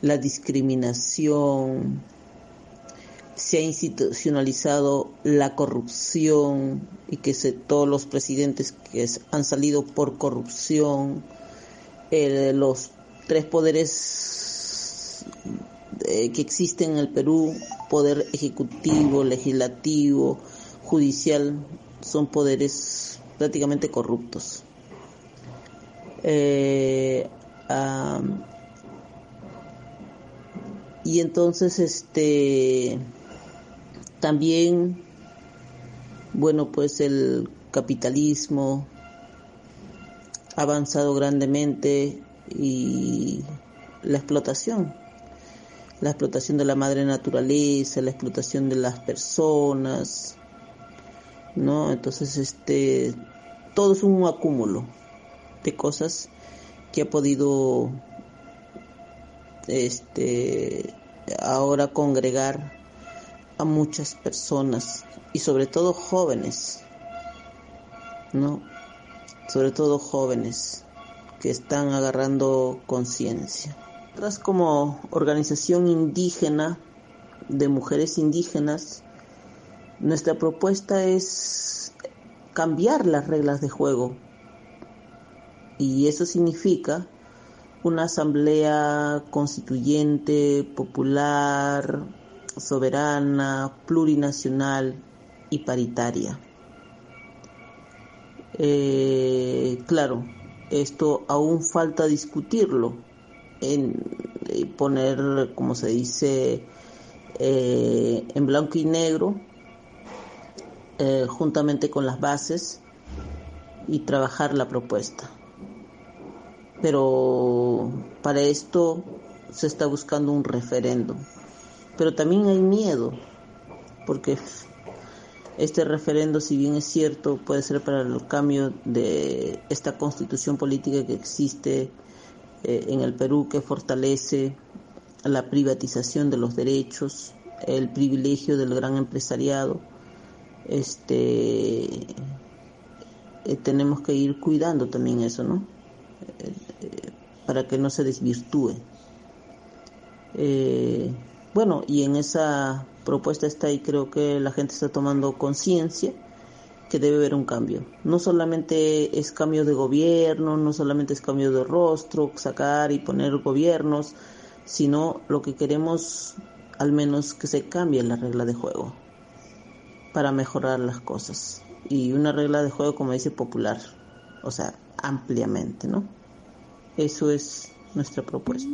la discriminación, se ha institucionalizado la corrupción y que se, todos los presidentes que han salido por corrupción, los tres poderes eh, que existen en el Perú, poder ejecutivo, legislativo, judicial son poderes prácticamente corruptos. Eh, y entonces este también bueno pues el capitalismo ha avanzado grandemente y la explotación la explotación de la madre naturaleza la explotación de las personas ¿no? Entonces, este, todo es un acúmulo de cosas que ha podido, este, ahora congregar a muchas personas y sobre todo jóvenes, ¿no? Sobre todo jóvenes que están agarrando conciencia. Nosotras como organización indígena de mujeres indígenas nuestra propuesta es cambiar las reglas de juego y eso significa una asamblea constituyente, popular, soberana, plurinacional y paritaria. Eh, claro, esto aún falta discutirlo, en, eh, poner, como se dice, eh, en blanco y negro eh, juntamente con las bases y trabajar la propuesta. Pero para esto se está buscando un referéndum. Pero también hay miedo, porque este referendo, si bien es cierto, puede ser para el cambio de esta constitución política que existe eh, en el Perú, que fortalece la privatización de los derechos, el privilegio del gran empresariado este eh, tenemos que ir cuidando también eso, ¿no? Eh, eh, para que no se desvirtúe. bueno, y en esa propuesta está ahí, creo que la gente está tomando conciencia que debe haber un cambio. No solamente es cambio de gobierno, no solamente es cambio de rostro, sacar y poner gobiernos, sino lo que queremos al menos que se cambie la regla de juego para mejorar las cosas. Y una regla de juego, como dice, popular, o sea, ampliamente, ¿no? Eso es nuestra propuesta.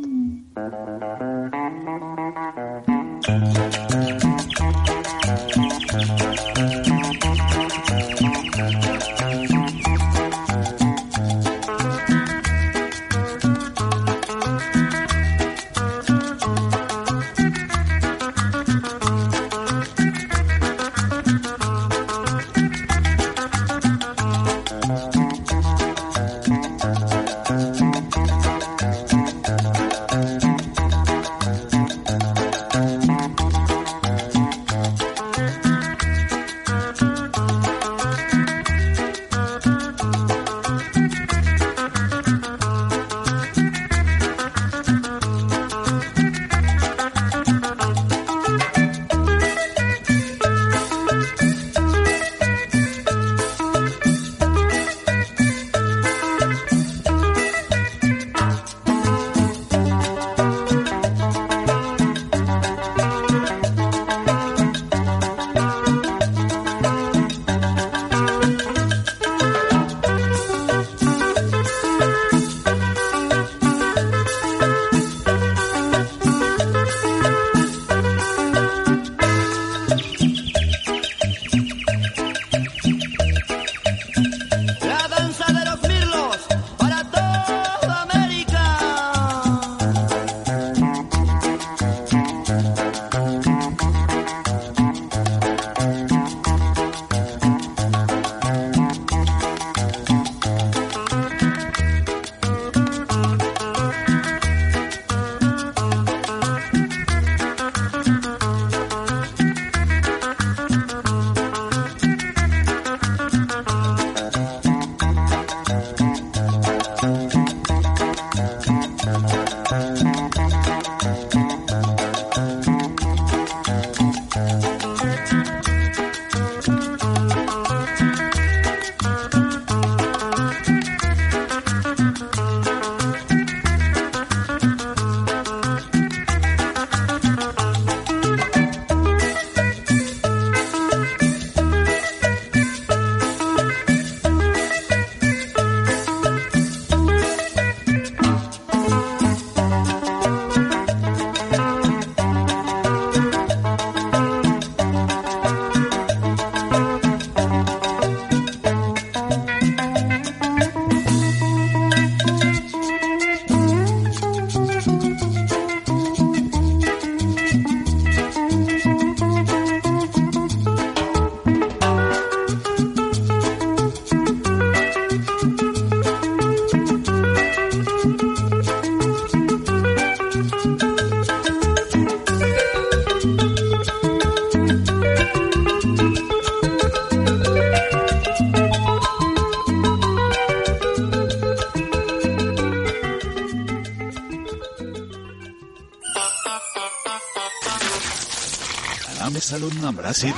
Brasil.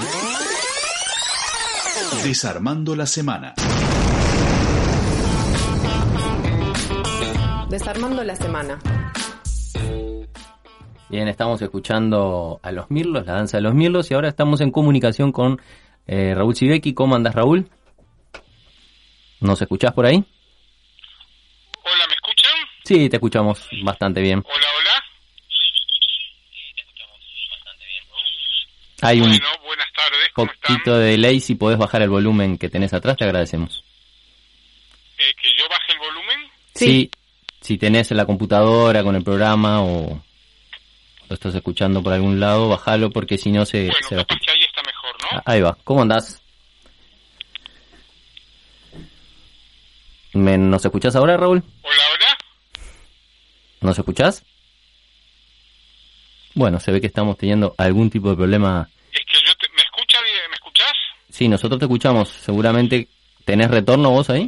Desarmando la semana. Desarmando la semana. Bien, estamos escuchando a los Mirlos, la danza de los Mirlos, y ahora estamos en comunicación con eh, Raúl Sibeki. ¿Cómo andas, Raúl? ¿Nos escuchás por ahí? Hola, ¿me escuchan? Sí, te escuchamos bastante bien. Hola, Hay un buenas tardes, ¿cómo están? poquito de delay, si podés bajar el volumen que tenés atrás, te agradecemos. Eh, ¿Que yo baje el volumen? Sí. Si tenés la computadora con el programa o lo estás escuchando por algún lado, bájalo porque si no se, Bueno, se capaz que ahí está mejor, ¿no? Ah, Ahí va. ¿Cómo andás? ¿Me, ¿Nos escuchás ahora, Raúl? Hola, hola. ¿Nos escuchás? Bueno, se ve que estamos teniendo algún tipo de problema. Es que yo te... ¿Me escucha bien? ¿Me escuchás? Sí, nosotros te escuchamos. Seguramente tenés retorno vos ahí.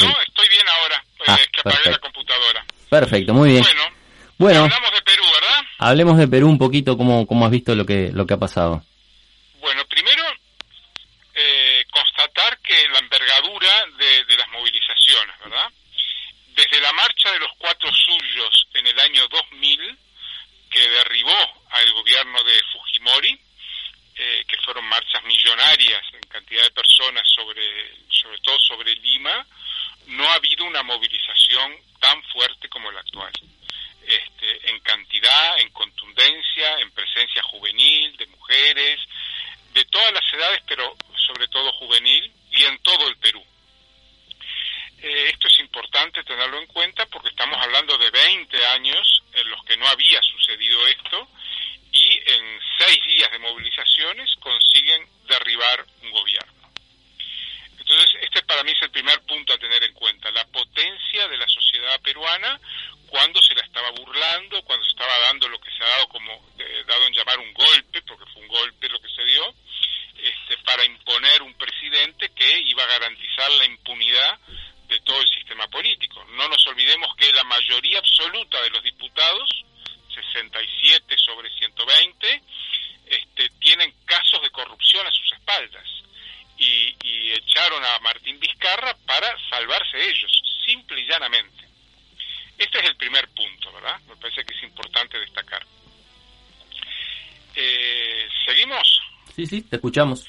No, estoy bien ahora. Eh, Ah, es que apagué la perfecto. computadora. Perfecto, muy bien. Bueno, Bueno, hablamos de Perú, ¿verdad? hablemos de Perú un poquito, cómo, cómo has visto lo que, lo que ha pasado. Bueno, primero, eh, constatar que la envergadura de, de las movilizaciones, ¿verdad? Desde la marcha de los cuatro suyos en el año 2000, que derribó al gobierno de Fujimori, eh, que fueron marchas millonarias en cantidad de personas sobre, sobre todo sobre Lima, no ha habido una movilización tan fuerte como la actual. Este, en cantidad, en contundencia, en presencia juvenil, de mujeres, de todas las edades, pero sobre todo juvenil, y en todo el Perú. Eh, esto es importante tenerlo en cuenta porque estamos hablando de 20 años en los que no había sucedido esto y en seis días de movilizaciones consiguen derribar un gobierno. Entonces, este para mí es el primer punto a tener en cuenta, la potencia de la sociedad peruana cuando se la estaba burlando, cuando se estaba dando lo que se ha dado como eh, dado en llamar un golpe, porque fue un golpe lo que se dio, este, para imponer un presidente que iba a garantizar la te escuchamos.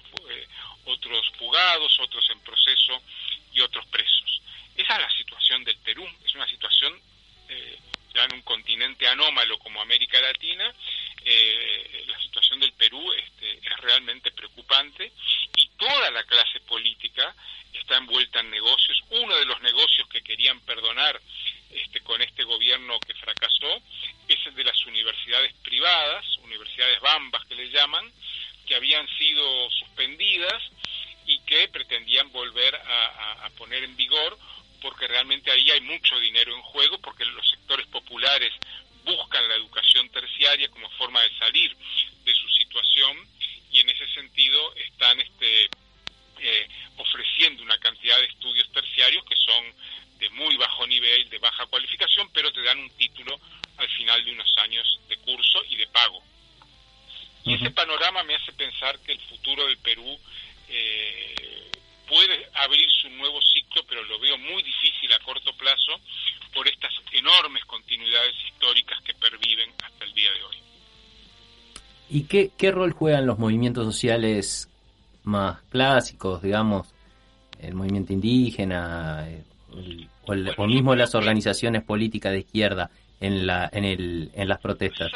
otros, eh, otros fugados, otros en proceso ¿Qué rol juegan los movimientos sociales más clásicos, digamos, el movimiento indígena o, el, o, mismo las organizaciones políticas de izquierda en, la, en, el, en las protestas?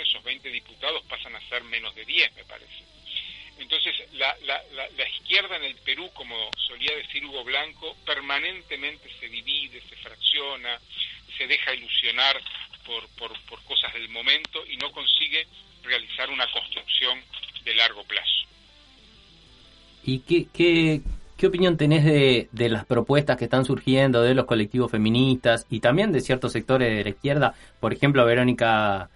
esos 20 diputados pasan a ser menos de 10, me parece. Entonces, la, la, la, izquierda en el Perú, como solía decir Hugo Blanco, permanentemente se divide, se fracciona, se deja ilusionar por, por, por cosas del momento y no consigue realizar una construcción de largo plazo. ¿Y qué, qué, qué opinión tenés de, de, las propuestas que están surgiendo de los colectivos feministas y también de ciertos sectores de la izquierda? Por ejemplo, Verónica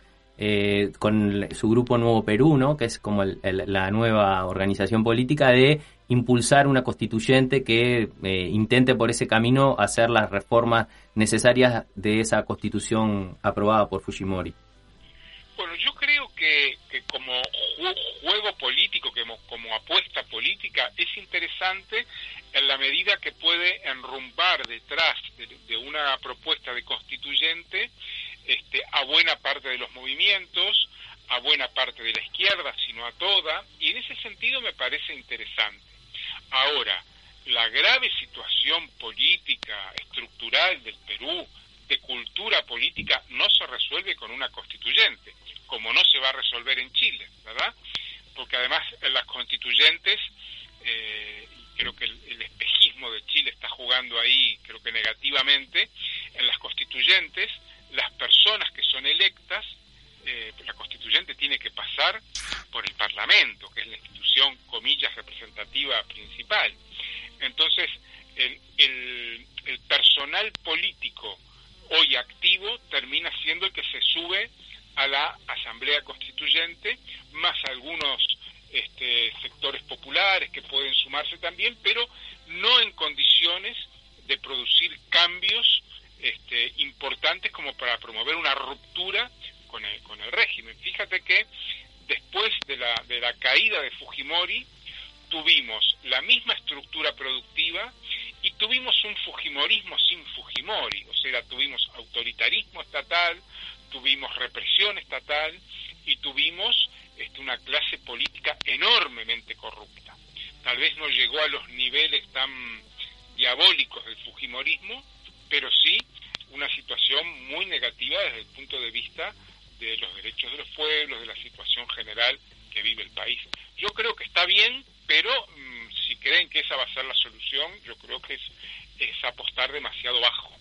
eh, con su grupo Nuevo Perú, ¿no? que es como el, el, la nueva organización política, de impulsar una constituyente que eh, intente por ese camino hacer las reformas necesarias de esa constitución aprobada por Fujimori. Bueno, yo creo que, que como juego político, que como, apuesta política, es interesante en la medida que puede enrumbar detrás de, de una propuesta de constituyente este, a buena parte de los movimientos, a buena parte de la izquierda, sino a toda, y en ese sentido me parece interesante. Ahora, la grave situación política, estructural del Perú, de cultura política, no se resuelve con una constituyente, como no se va a resolver en Chile, ¿verdad? Porque además en las constituyentes, eh, creo que el, espejismo de Chile está jugando ahí, creo que negativamente, en las constituyentes, las personas que son electas, eh, la constituyente tiene que pasar por el Parlamento, que es la institución, comillas, representativa principal. Entonces, el, el, el personal político hoy activo termina siendo el que se sube a la Asamblea Constituyente, más algunos este, sectores populares que pueden sumarse también, pero no en condiciones de producir cambios este, importantes como para promover una ruptura con el, con el régimen. Fíjate que después de la, de la caída de Fujimori tuvimos la misma estructura productiva y tuvimos un Fujimorismo sin Fujimori, o sea, tuvimos autoritarismo estatal, tuvimos represión estatal y tuvimos este, una clase política enormemente corrupta. Tal vez no llegó a los niveles tan diabólicos del Fujimorismo, pero sí una situación muy negativa desde el punto de vista de los derechos de los pueblos, de la situación general que vive el país. Yo creo que está bien, pero mmm, si creen que esa va a ser la solución, yo creo que es, es apostar demasiado bajo.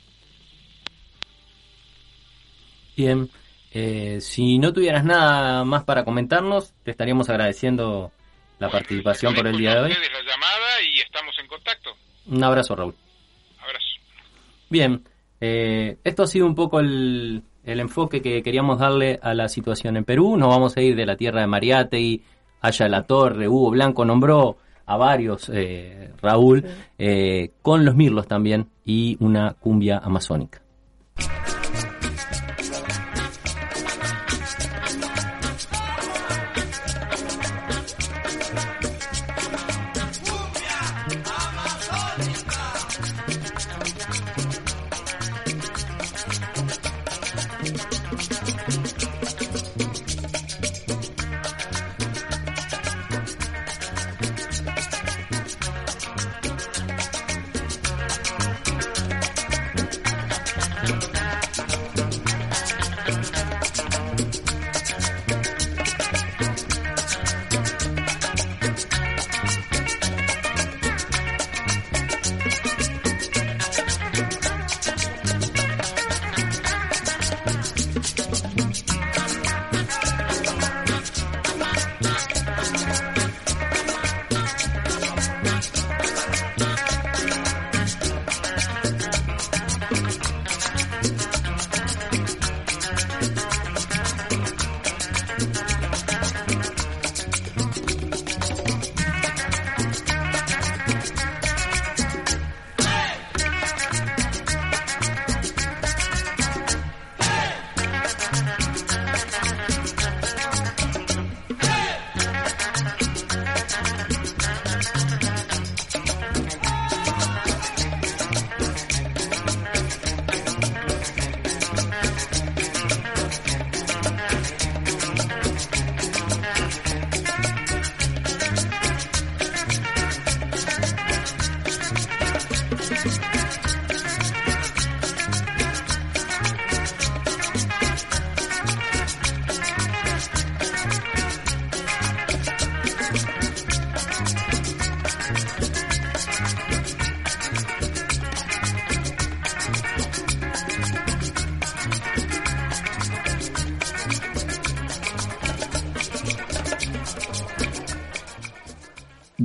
Bien, eh, si no tuvieras nada más para comentarnos, te estaríamos agradeciendo la bueno, participación por el día de hoy. la llamada y estamos en contacto. Un abrazo, Raúl. Abrazo. Bien, eh, esto ha sido un poco el, el, enfoque que queríamos darle a la situación en Perú. Nos vamos a ir de la tierra de Mariátegui, Haya la Torre, Hugo Blanco nombró a varios, eh, Raúl, sí. eh, con los Mirlos también y una cumbia amazónica.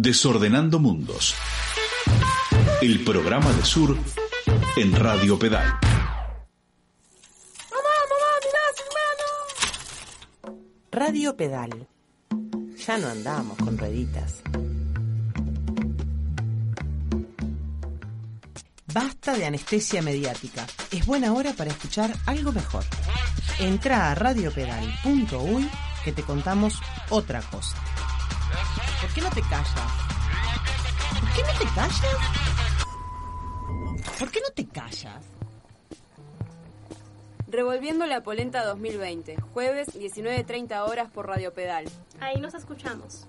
Desordenando Mundos. El programa de Sur en Radio Pedal. Radio Pedal. Ya no andamos con rueditas. Basta de anestesia mediática. Es buena hora para escuchar algo mejor. Entra a radiopedal.uy que te contamos otra cosa. ¿Por qué no te callas? ¿Por qué no te callas? ¿Por qué no te callas? Revolviendo la Polenta 2020, jueves 19.30 horas por Radio Pedal. Ahí nos escuchamos.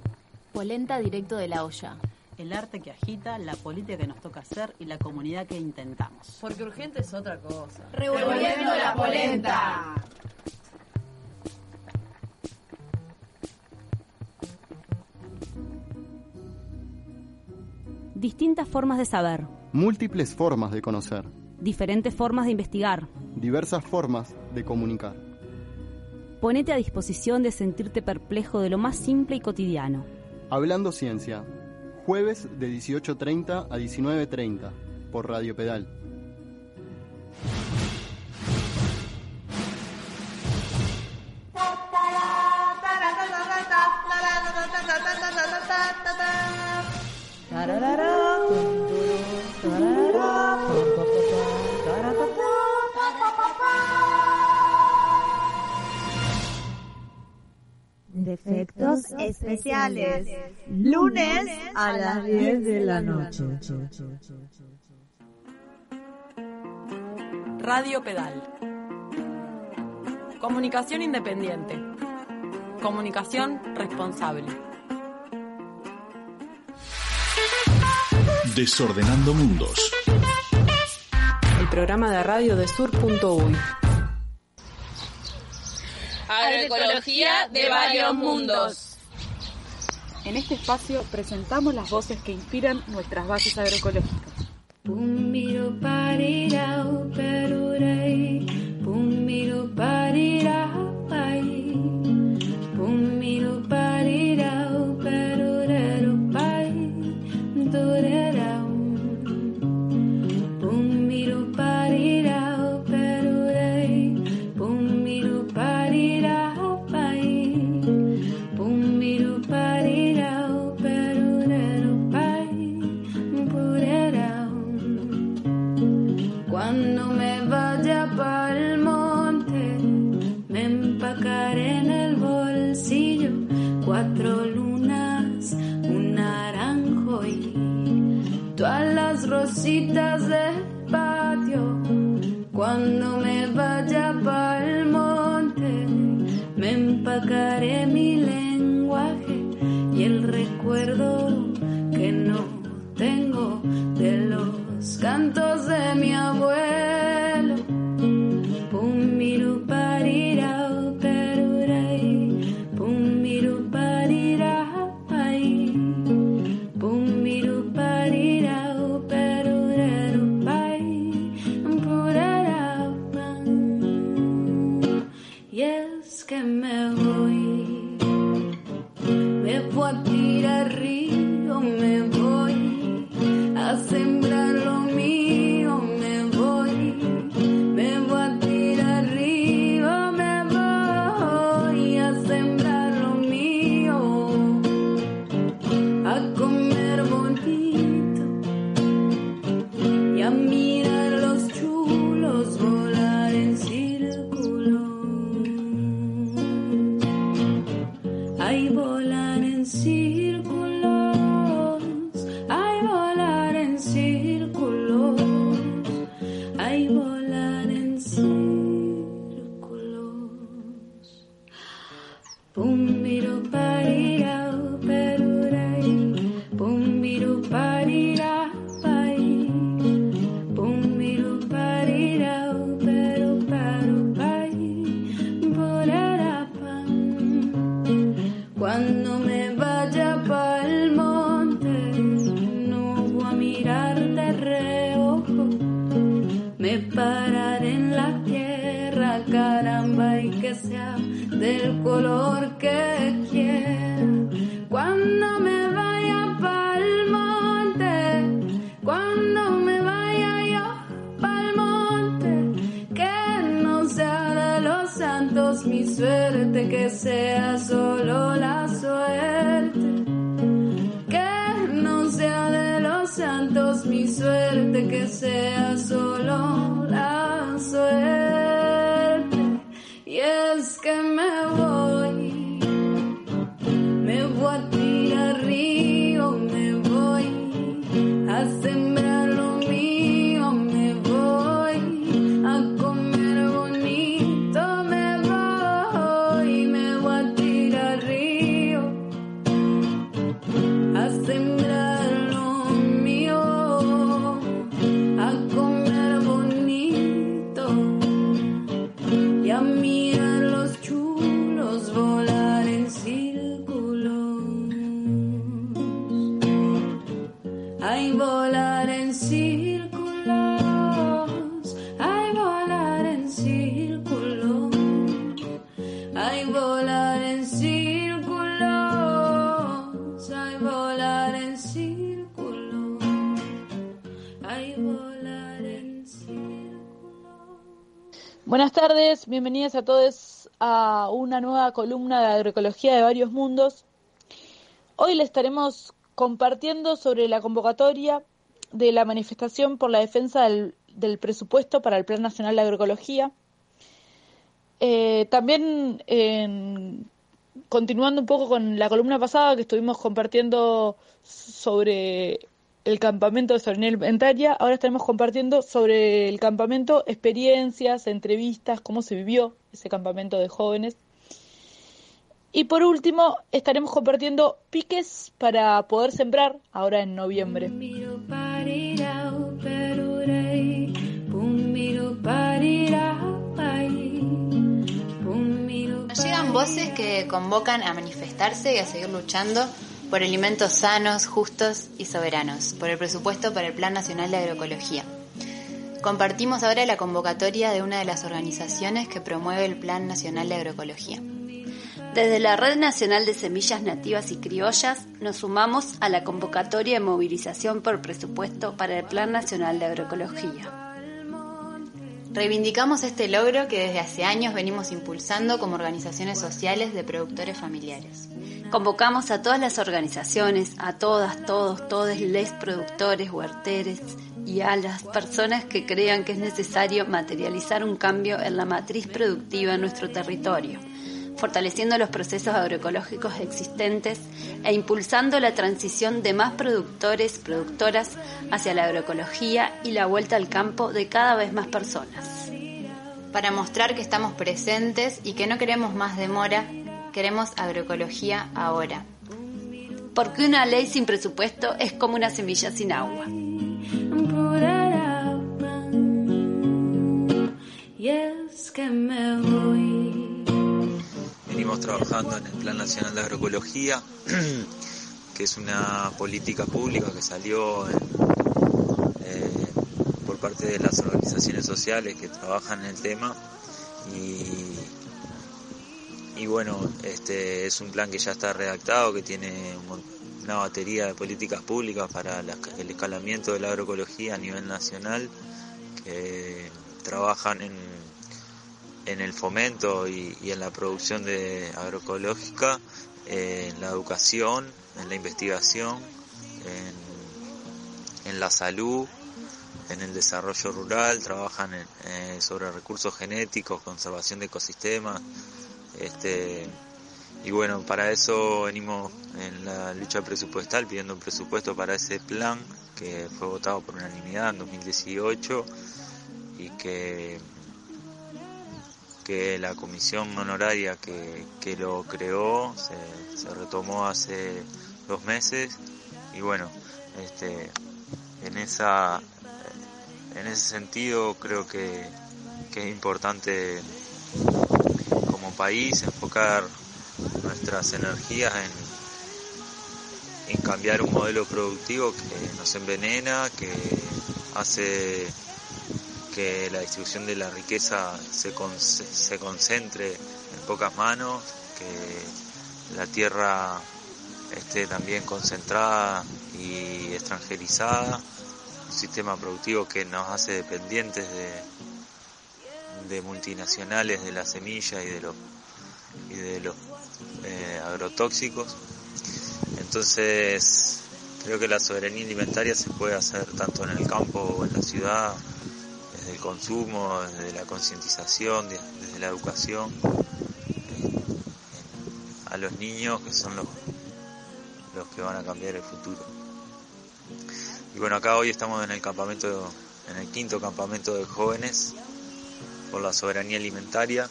Polenta directo de la olla. El arte que agita, la política que nos toca hacer y la comunidad que intentamos. Porque urgente es otra cosa. Revolviendo la polenta. Formas de saber. Múltiples formas de conocer. Diferentes formas de investigar. Diversas formas de comunicar. Ponete a disposición de sentirte perplejo de lo más simple y cotidiano. Hablando Ciencia. Jueves de 18.30 a 19.30 por Radio Pedal. Defectos especiales. Lunes a las 10 de la noche. Radio Pedal. Comunicación independiente. Comunicación responsable. Desordenando Mundos. El programa de radio de sur.uy. Agroecología de varios mundos. En este espacio presentamos las voces que inspiran nuestras bases agroecológicas. Tardes, bienvenidos a todos a una nueva columna de agroecología de varios mundos. Hoy les estaremos compartiendo sobre la convocatoria de la manifestación por la defensa del, presupuesto para el Plan Nacional de Agroecología. Eh, también, continuando un poco con la columna pasada que estuvimos compartiendo sobre el campamento de soberanía alimentaria, ahora estaremos compartiendo sobre el campamento experiencias, entrevistas, cómo se vivió ese campamento de jóvenes. Y por último, estaremos compartiendo piques para poder sembrar ahora en noviembre. Llegan voces que convocan a manifestarse y a seguir luchando por alimentos sanos, justos y soberanos, por el presupuesto para el Plan Nacional de Agroecología. Compartimos ahora la convocatoria de una de las organizaciones que promueve el Plan Nacional de Agroecología. Desde la Red Nacional de Semillas Nativas y Criollas nos sumamos a la convocatoria de movilización por presupuesto para el Plan Nacional de Agroecología. Reivindicamos este logro que desde hace años venimos impulsando como organizaciones sociales de productores familiares. Convocamos a todas las organizaciones, a todas, todos, todos les productores, huerteres y a las personas que crean que es necesario materializar un cambio en la matriz productiva en nuestro territorio, fortaleciendo los procesos agroecológicos existentes e impulsando la transición de más productores, productoras hacia la agroecología y la vuelta al campo de cada vez más personas. Para mostrar que estamos presentes y que no queremos más demora, queremos agroecología ahora. Porque una ley sin presupuesto es como una semilla sin agua. Y es que me voy. Trabajando en el Plan Nacional de Agroecología, <clears throat> que es una política pública que salió eh, por parte de las organizaciones sociales que trabajan en el tema. Y, y bueno, este es un plan que ya está redactado, que tiene una batería de políticas públicas para el escalamiento de la agroecología a nivel nacional, que trabajan en, en el fomento y, en la producción de agroecológica, en la educación, en la investigación, en, la salud, en el desarrollo rural, trabajan eh, sobre recursos genéticos, conservación de ecosistemas, este, y bueno, para eso venimos en la lucha presupuestal pidiendo un presupuesto para ese plan que fue votado por unanimidad en 2018 y que, que la comisión honoraria que, que lo creó se, se retomó hace dos meses. Y bueno, este, en esa en ese sentido creo que, que es importante como país enfocar nuestras energías en, en cambiar un modelo productivo que nos envenena, que hace que la distribución de la riqueza se, se concentre en pocas manos, que la tierra esté también concentrada y extranjerizada, un sistema productivo que nos hace dependientes de, de multinacionales de la semilla y de los y de los eh, agrotóxicos. Entonces, creo que la soberanía alimentaria se puede hacer tanto en el campo o en la ciudad, desde el consumo, desde la concientización, desde la educación eh, a los niños que son los, los que van a cambiar el futuro. Y bueno, acá hoy estamos en el campamento, en el quinto campamento de jóvenes por la soberanía alimentaria,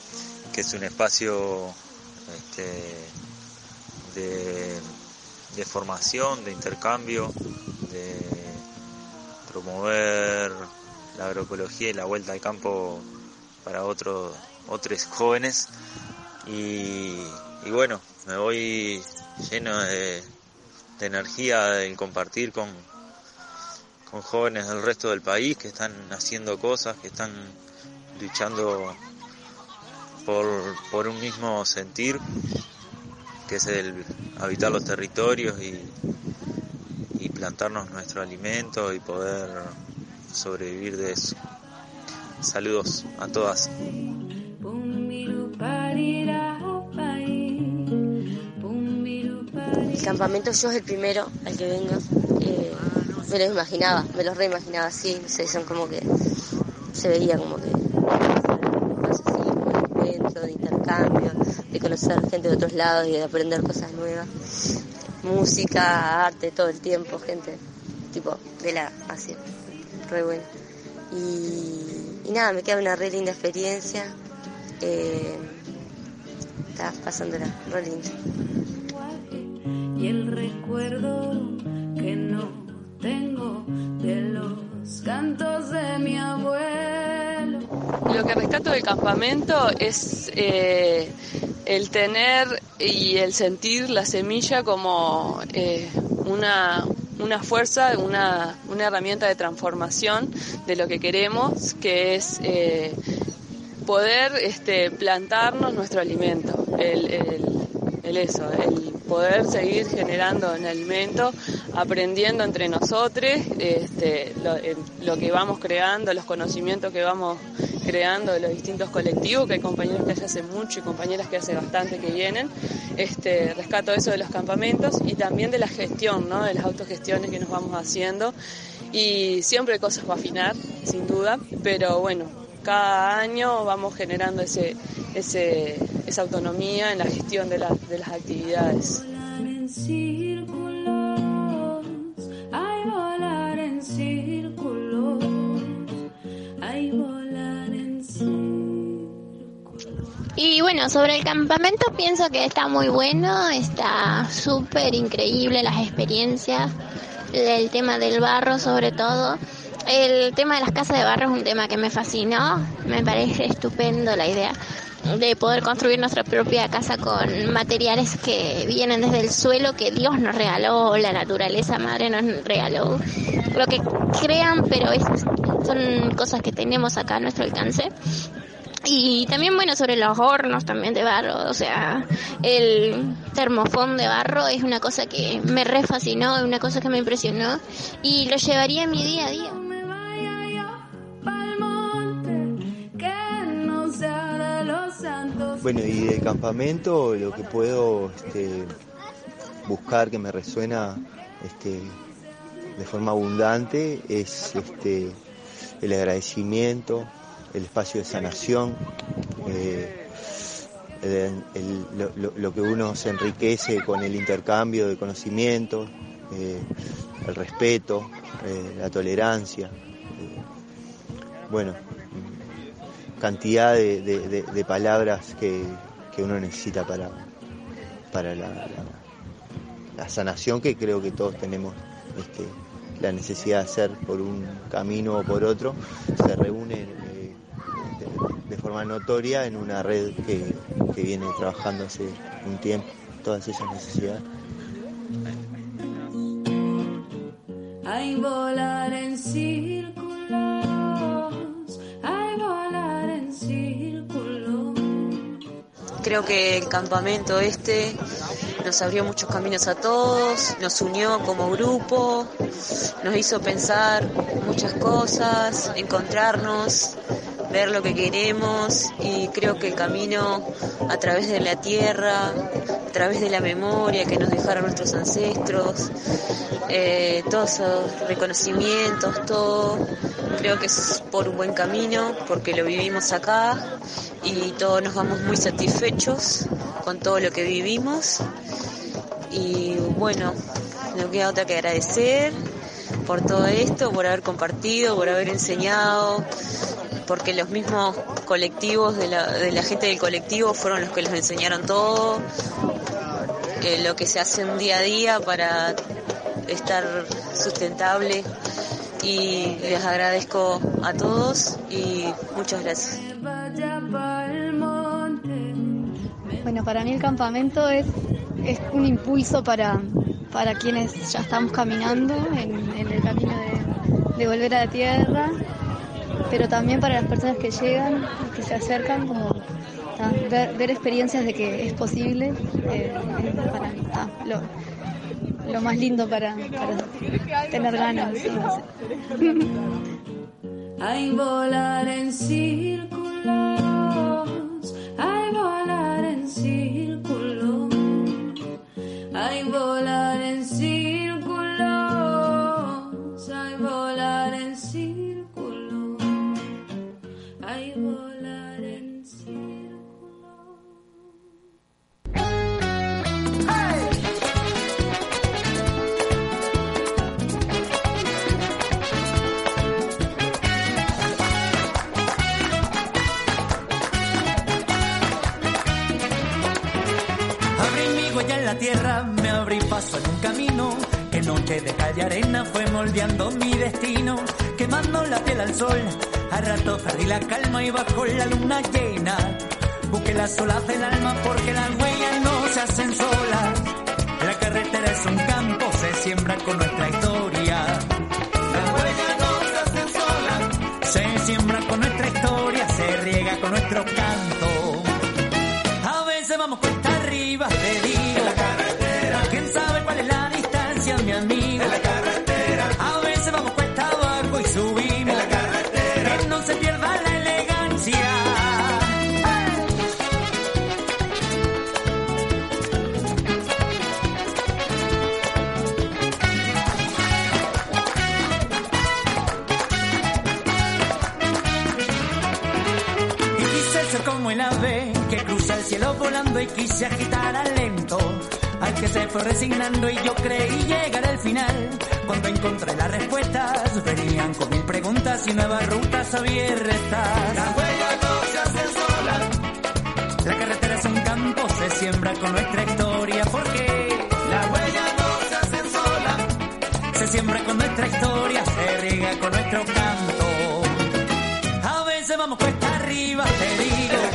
que es un espacio este, de, de formación, de intercambio, de promover la agroecología y la vuelta al campo para otros otros jóvenes. Y, y, bueno me voy lleno de, de energía del compartir con, con jóvenes del resto del país que están haciendo cosas que están luchando por, por un mismo sentir que es el habitar los territorios y, y plantarnos nuestro alimento y poder sobrevivir de eso. Saludos a todas. El campamento yo es el primero al que vengo. Eh, me lo imaginaba, me lo reimaginaba así, no sé, son como que se veía como que así, de intercambio, de conocer gente de otros lados y de aprender cosas nuevas. Música, arte, todo el tiempo, gente tipo de la así, re bueno. Y, y, nada, me queda una re linda experiencia. Eh, está pasándola re linda. Y el recuerdo que no tengo de los cantos de mi abuelo. Lo que rescato del campamento es eh, el tener y el sentir la semilla como eh, una, una fuerza, una, una, herramienta de transformación de lo que queremos, que es eh, poder este, plantarnos nuestro alimento, el, el, el eso, el poder seguir generando en alimento, aprendiendo entre nosotros este, lo, lo, que vamos creando, los conocimientos que vamos creando de los distintos colectivos, que hay compañeros que hace mucho y compañeras que hace bastante que vienen. Este, rescato eso de los campamentos y también de la gestión, ¿no? de las autogestiones que nos vamos haciendo. Y siempre hay cosas para afinar, sin duda, pero bueno, cada año vamos generando ese, ese, esa autonomía en la gestión de, la, de las actividades. Y bueno, sobre el campamento pienso que está muy bueno, está súper increíble las experiencias, el tema del barro sobre todo. El tema de las casas de barro es un tema que me fascinó, me parece estupendo la idea de poder construir nuestra propia casa con materiales que vienen desde el suelo que Dios nos regaló, la naturaleza madre nos regaló, lo que crean, pero es, son cosas que tenemos acá a nuestro alcance. Y también, bueno, sobre los hornos también de barro, o sea, el termofón de barro es una cosa que me re fascinó, una cosa que me impresionó y lo llevaría a mi día a día. Bueno, y de campamento lo que puedo este, buscar que me resuena este, de forma abundante es este, el agradecimiento, el espacio de sanación, eh, lo, que uno se enriquece con el intercambio de conocimientos, eh, el respeto, eh, la tolerancia. bueno, cantidad de, de, palabras que, que, uno necesita para, para la, la, sanación que creo que todos tenemos este, la necesidad de hacer por un camino o por otro, se reúnen eh, de, forma notoria en una red que, que viene trabajando hace un tiempo todas esas necesidades. Hay volar en círculos creo que el campamento este nos abrió muchos caminos a todos, nos unió como grupo, nos hizo pensar muchas cosas, encontrarnos, ver lo que queremos y creo que el camino a través de la tierra, a través de la memoria que nos dejaron nuestros ancestros, eh, todos esos reconocimientos, todo, creo que es por un buen camino porque lo vivimos acá y todos nos vamos muy satisfechos con todo lo que vivimos. Y bueno, no queda otra que agradecer por todo esto, por haber compartido, por haber enseñado, porque los mismos colectivos de la, gente del colectivo fueron los que les enseñaron todo, eh, lo que se hace un día a día para estar sustentable y les agradezco a todos y muchas gracias. Bueno, para mí el campamento es, es un impulso para, para quienes ya estamos caminando en, el camino de, volver a la tierra, pero también para las personas que llegan, que se acercan, como ta, ver, experiencias de que es posible, eh, para ta, lo, más lindo para, para tener ganas. Sí. <laughs> Hay volar en círculos, hay volar en círculos, hay volar en círculos, hay volar en círculos, hay volar en círculos. Abrí mi huella en la tierra, paso en un camino que noche de calle arena fue moldeando mi destino, quemando la piel al sol. A rato perdí la calma y bajo la luna llena busqué la sola del alma porque las huellas no se hacen solas. La carretera es un campo, se siembra con nuestra historia. Y quise agitar al lento. Al que se fue resignando y yo creí llegar al final. Cuando encontré las respuestas, venían con mil preguntas y nuevas rutas abiertas. Las huellas no se hacen solas. La carretera es un campo, se siembra con nuestra historia. Porque las huellas no se hacen solas. Se siembra con nuestra historia, se riega con nuestro canto. A veces vamos cuesta arriba, te digo.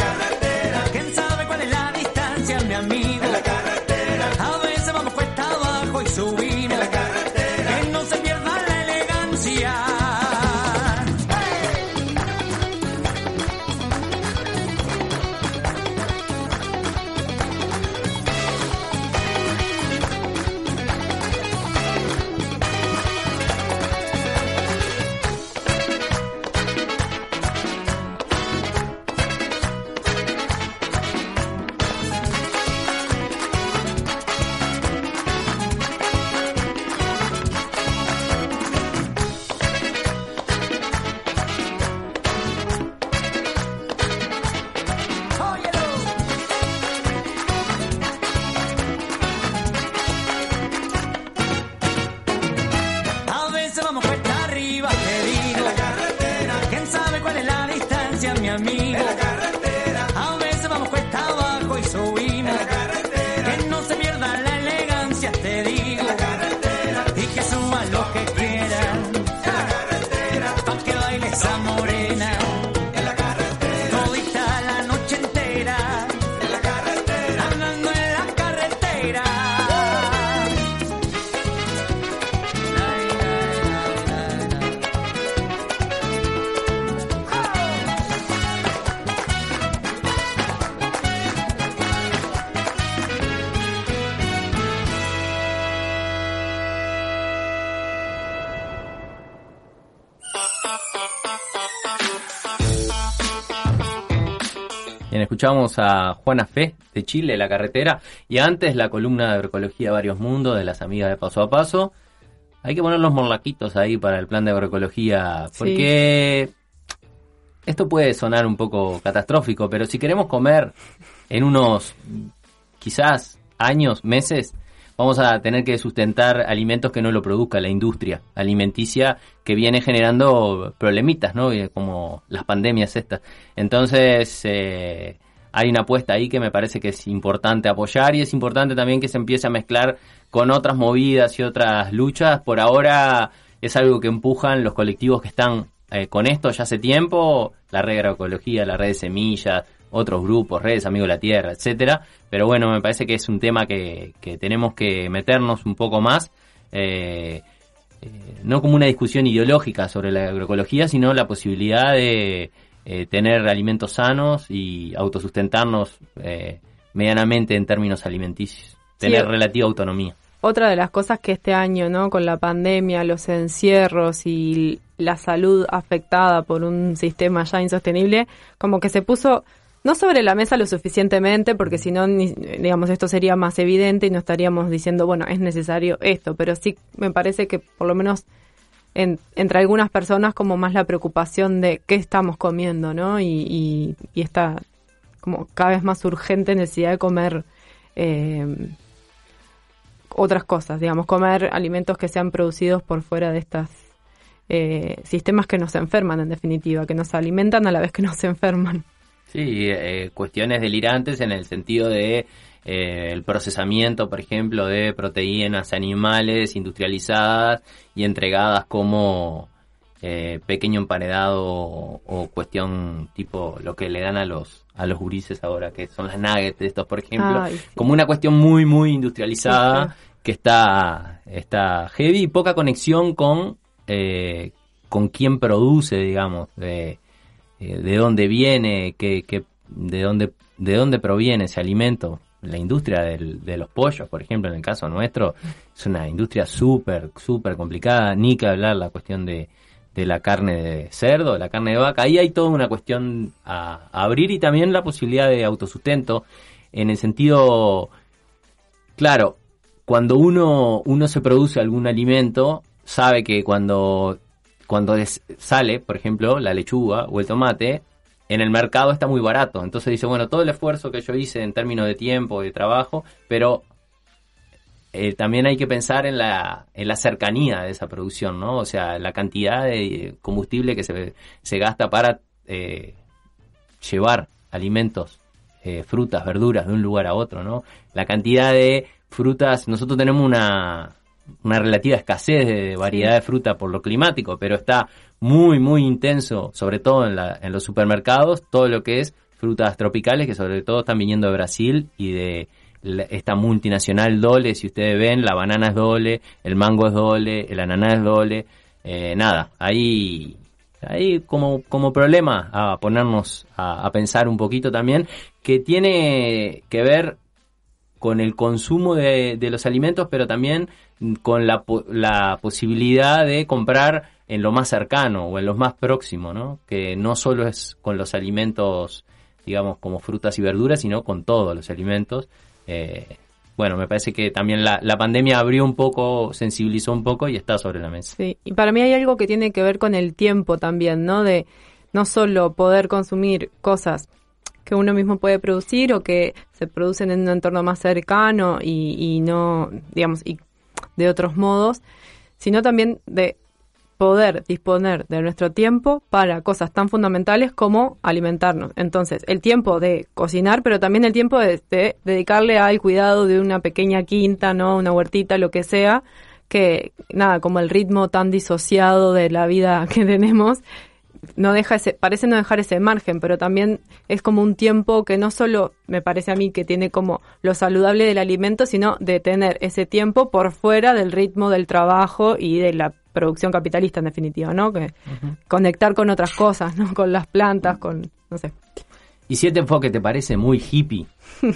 Escuchamos a Juana Fe de Chile, La Carretera, y antes la columna de agroecología varios mundos de las amigas de Paso a Paso. Hay que poner los morlaquitos ahí para el plan de agroecología, porque esto puede sonar un poco catastrófico, pero si queremos comer en unos quizás años, meses, vamos a tener que sustentar alimentos que no lo produzca la industria alimenticia que viene generando problemitas, ¿no? Como las pandemias estas. Entonces, eh, hay una apuesta ahí que me parece que es importante apoyar y es importante también que se empiece a mezclar con otras movidas y otras luchas. Por ahora es algo que empujan los colectivos que están eh, con esto ya hace tiempo, la red de agroecología, la red de semillas, otros grupos, redes Amigos de la Tierra, etcétera. Pero bueno, me parece que es un tema que, que tenemos que meternos un poco más. Eh, eh, no como una discusión ideológica sobre la agroecología, sino la posibilidad de eh, tener alimentos sanos y autosustentarnos medianamente en términos alimenticios, tener relativa autonomía. Otra de las cosas que este año, ¿no? Con la pandemia, los encierros y la salud afectada por un sistema ya insostenible, como que se puso no sobre la mesa lo suficientemente, porque si no, digamos, esto sería más evidente y no estaríamos diciendo, bueno, es necesario esto, pero sí me parece que por lo menos entre algunas personas como más la preocupación de qué estamos comiendo, ¿no? Y, y, esta como cada vez más urgente necesidad de comer eh, otras cosas, digamos, comer alimentos que sean producidos por fuera de estos eh, sistemas que nos enferman en definitiva, que nos alimentan a la vez que nos <laughs> enferman. Sí, eh, cuestiones delirantes en el sentido de eh, el procesamiento, por ejemplo, de proteínas animales industrializadas y entregadas como eh, pequeño emparedado o, cuestión tipo lo que le dan a los a los gurises ahora, que son las nuggets estos, por ejemplo, como una cuestión muy, muy industrializada que está, está heavy y poca conexión con, con quién produce, digamos, de eh, de dónde viene, qué, de, dónde, de dónde proviene ese alimento. La industria de los pollos, por ejemplo, en el caso nuestro, es una industria súper, súper complicada. Ni que hablar la cuestión de, de la carne de cerdo, la carne de vaca. Ahí hay toda una cuestión a, abrir y también la posibilidad de autosustento en el sentido, claro, cuando uno, uno se produce algún alimento, sabe que cuando cuando sale, por ejemplo, la lechuga o el tomate, en el mercado está muy barato. Entonces dice, bueno, todo el esfuerzo que yo hice en términos de tiempo, de trabajo, pero eh, también hay que pensar en la, en la cercanía de esa producción, ¿no? O sea, la cantidad de combustible que se, se gasta para eh, llevar alimentos, eh, frutas, verduras de un lugar a otro, ¿no? La cantidad de frutas, nosotros tenemos una, una relativa escasez de variedad de fruta por lo climático, pero está muy, muy intenso, sobre todo en, la, en los supermercados, todo lo que es frutas tropicales, que sobre todo están viniendo de Brasil y de esta multinacional Dole, si ustedes ven, la banana es Dole, el mango es Dole, el ananá es Dole, eh, nada, ahí, ahí como, como problema a ponernos a, a pensar un poquito también, que tiene que ver con el consumo de, de los alimentos, pero también con la, la posibilidad de comprar en lo más cercano o en lo más próximo, ¿no? Que no solo es con los alimentos, digamos, como frutas y verduras, sino con todos los alimentos. Eh, bueno, me parece que también la, la, pandemia abrió un poco, sensibilizó un poco y está sobre la mesa. Sí, y para mí hay algo que tiene que ver con el tiempo también, ¿no? De no solo poder consumir cosas que uno mismo puede producir o que se producen en un entorno más cercano y, y no, digamos, y de otros modos, sino también de poder disponer de nuestro tiempo para cosas tan fundamentales como alimentarnos. Entonces, el tiempo de cocinar, pero también el tiempo de, dedicarle al cuidado de una pequeña quinta, ¿no? Una huertita, lo que sea, que nada, como el ritmo tan disociado de la vida <laughs> que tenemos, no deja ese, parece no dejar ese margen, pero también es como un tiempo que no solo me parece a mí que tiene como lo saludable del alimento, sino de tener ese tiempo por fuera del ritmo del trabajo y de la producción capitalista en definitiva, ¿no? Que conectar con otras cosas, ¿no? Con las plantas, con, no sé. Y si este enfoque te parece muy hippie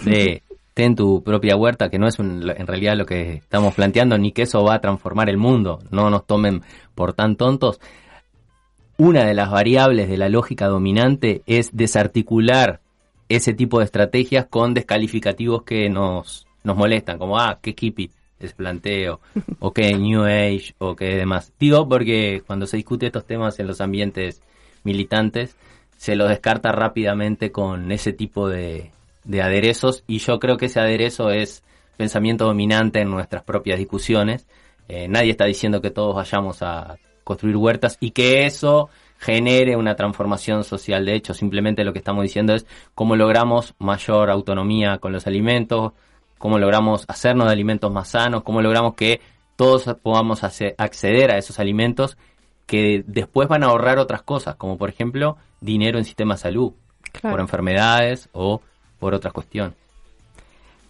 de ten tu propia huerta, que no es en realidad lo que estamos planteando, ni que eso va a transformar el mundo, no nos tomen por tan tontos, una de las variables de la lógica dominante es desarticular ese tipo de estrategias con descalificativos que nos, nos molestan, como, ah, qué hippie ese planteo, <laughs> o qué New Age, o qué demás. Digo porque cuando se discute estos temas en los ambientes militantes, se los descarta rápidamente con ese tipo de, de aderezos, y yo creo que ese aderezo es pensamiento dominante en nuestras propias discusiones. Eh, nadie está diciendo que todos vayamos a construir huertas y que eso genere una transformación social. De hecho, simplemente lo que estamos diciendo es cómo logramos mayor autonomía con los alimentos, cómo logramos hacernos de alimentos más sanos, cómo logramos que todos podamos acceder a esos alimentos que después van a ahorrar otras cosas, como por ejemplo dinero en sistema de salud, por enfermedades o por otras cuestiones.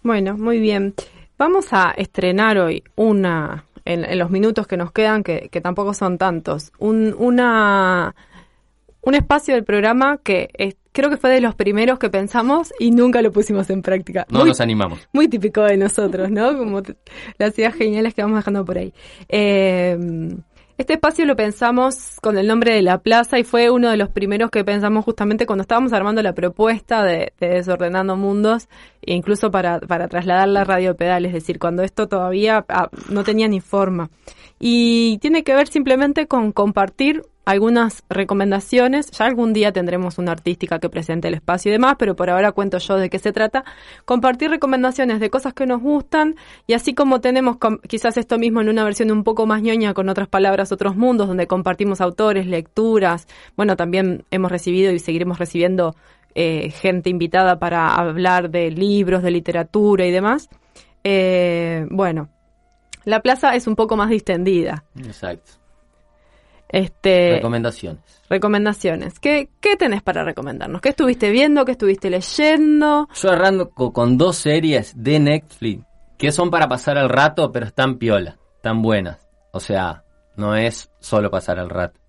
Bueno, muy bien. Vamos a estrenar hoy una, en, los minutos que nos quedan, que, tampoco son tantos, un, una, un espacio del programa que creo que fue de los primeros que pensamos y nunca lo pusimos en práctica. No nos animamos. Muy típico de nosotros, ¿no? Como las ideas geniales que vamos dejando por ahí. Eh, este espacio lo pensamos con el nombre de la plaza y fue uno de los primeros que pensamos justamente cuando estábamos armando la propuesta de, Desordenando Mundos, e incluso para, para trasladar la radio pedal, es decir, cuando esto todavía ah, no tenía ni forma. Y tiene que ver simplemente con compartir algunas recomendaciones. Ya algún día tendremos una artística que presente el espacio y demás, pero por ahora cuento yo de qué se trata. Compartir recomendaciones de cosas que nos gustan y así como tenemos quizás esto mismo en una versión un poco más ñoña, con otras palabras, otros mundos, donde compartimos autores, lecturas. Bueno, también hemos recibido y seguiremos recibiendo eh, gente invitada para hablar de libros, de literatura y demás. Eh, bueno, la plaza es un poco más distendida. Exacto. Este, recomendaciones. Recomendaciones. ¿Qué, ¿Qué tenés para recomendarnos? ¿Qué estuviste viendo? ¿Qué estuviste leyendo? Yo arranco con dos series de Netflix que son para pasar el rato, pero están piola, tan buenas. O sea, no es solo pasar el rato.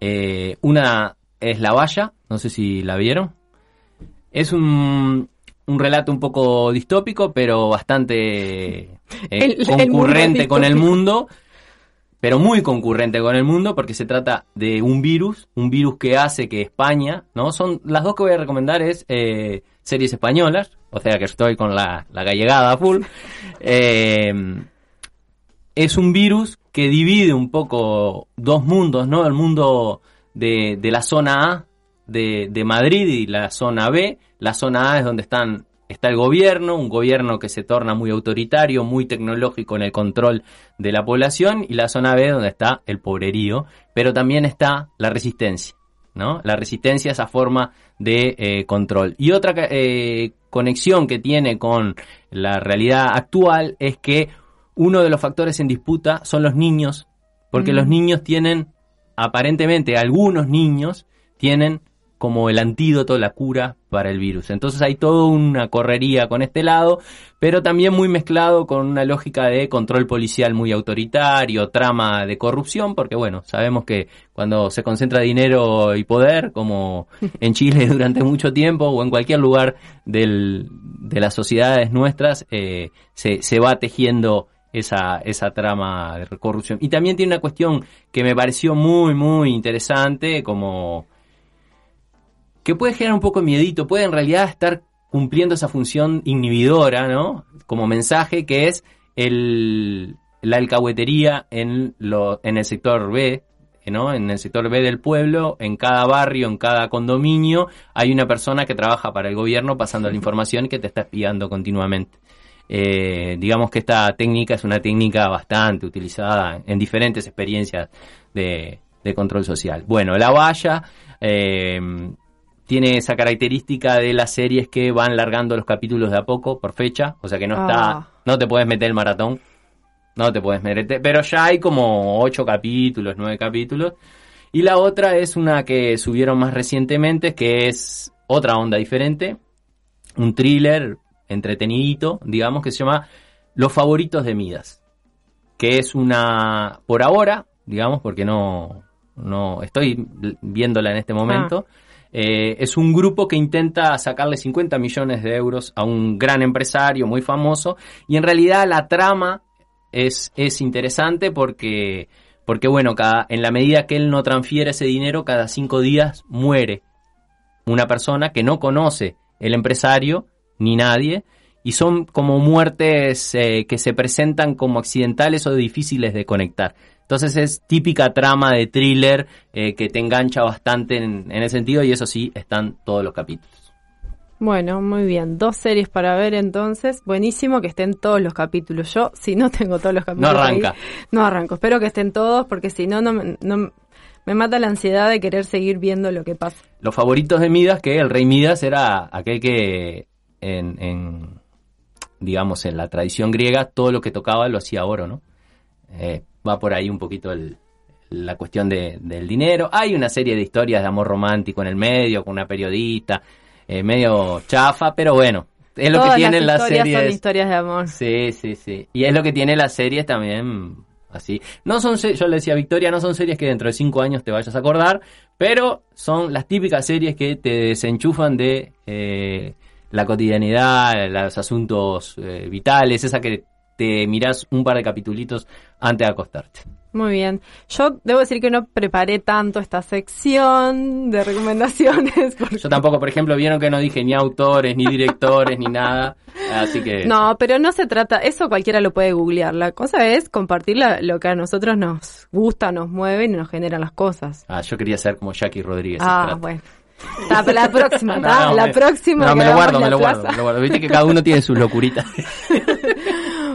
Eh, una es La Valla, no sé si la vieron. Es un, un relato un poco distópico, pero bastante eh, <laughs> concurrente con el mundo pero muy concurrente con el mundo porque se trata de un virus, un virus que hace que España, ¿no? Son las dos que voy a recomendar es eh, series españolas, o sea que estoy con la, la gallegada full. <laughs> Eh, es un virus que divide un poco dos mundos, ¿no? El mundo de, de la zona A de, de Madrid y la zona B. La zona A es donde están está el gobierno, un gobierno que se torna muy autoritario, muy tecnológico en el control de la población, y la zona B donde está el pobrerío, pero también está la resistencia, ¿no? La resistencia, esa forma de eh, control. Y otra eh, conexión que tiene con la realidad actual es que uno de los factores en disputa son los niños, porque los mm. niños tienen, aparentemente algunos niños tienen como el antídoto, la cura para el virus. Entonces hay toda una correría con este lado, pero también muy mezclado con una lógica de control policial muy autoritario, trama de corrupción, porque bueno, sabemos que cuando se concentra dinero y poder, como <laughs> en Chile durante mucho tiempo o en cualquier lugar del, de las sociedades nuestras, eh, se, se va tejiendo esa, esa trama de corrupción. Y también tiene una cuestión que me pareció muy, muy interesante, como que puede generar un poco de miedito, puede en realidad estar cumpliendo esa función inhibidora, ¿no? Como mensaje que es el, la alcahuetería en, lo, en el sector B, ¿no? En el sector B del pueblo, en cada barrio, en cada condominio, hay una persona que trabaja para el gobierno pasando la información que te está espiando continuamente. Eh, digamos que esta técnica es una técnica bastante utilizada en diferentes experiencias de, de control social. Bueno, la valla, eh, tiene esa característica de las series que van largando los capítulos de a poco por fecha, o sea que no está, ah. no te puedes meter el maratón, no te puedes meter, pero ya hay como ocho capítulos, nueve capítulos. Y la otra es una que subieron más recientemente, que es otra onda diferente, un thriller entretenidito, digamos, que se llama Los favoritos de Midas, que es una, por ahora, digamos, porque no, no estoy viéndola en este momento. Ah. Eh, es un grupo que intenta sacarle 50 millones de euros a un gran empresario muy famoso y en realidad la trama es, es interesante porque, porque bueno, cada, en la medida que él no transfiere ese dinero, cada cinco días muere una persona que no conoce el empresario ni nadie. Y son como muertes eh, que se presentan como accidentales o difíciles de conectar. Entonces es típica trama de thriller eh, que te engancha bastante en, en ese sentido y eso sí, están todos los capítulos. Bueno, muy bien. Dos series para ver entonces. Buenísimo que estén todos los capítulos. Yo, si no tengo todos los capítulos. No arranca. no arranco. Espero que estén todos porque si no, no, no, me mata la ansiedad de querer seguir viendo lo que pasa. Los favoritos de Midas, que el rey Midas era aquel que en, en digamos, en la tradición griega, todo lo que tocaba lo hacía oro, ¿no? Eh, va por ahí un poquito el, la cuestión de, del dinero. Hay una serie de historias de amor romántico en el medio, con una periodista eh, medio chafa, pero bueno, es lo que tienen las, las series. Son historias de amor. Sí, sí, sí. Y es lo que tiene las series también. Así. No son, yo le decía a Victoria, no son series que dentro de cinco años te vayas a acordar, pero son las típicas series que te desenchufan de eh, la cotidianidad, los asuntos eh, vitales, esa que te mirás un par de capitulitos antes de acostarte. Muy bien. Yo debo decir que no preparé tanto esta sección de recomendaciones. <laughs> Yo tampoco, por ejemplo, vieron que no dije ni autores, ni directores, ni nada. Así que... No, pero no se trata, eso cualquiera lo puede googlear. La cosa es compartir lo que a nosotros nos gusta, nos mueve y nos generan las cosas. Ah, yo quería ser como Jackie Rodríguez. Ah, bueno. La, <laughs> la próxima, no, la próxima. No, me lo guardo, me lo guardo, me lo guardo. Viste que cada uno tiene sus locuritas. <laughs>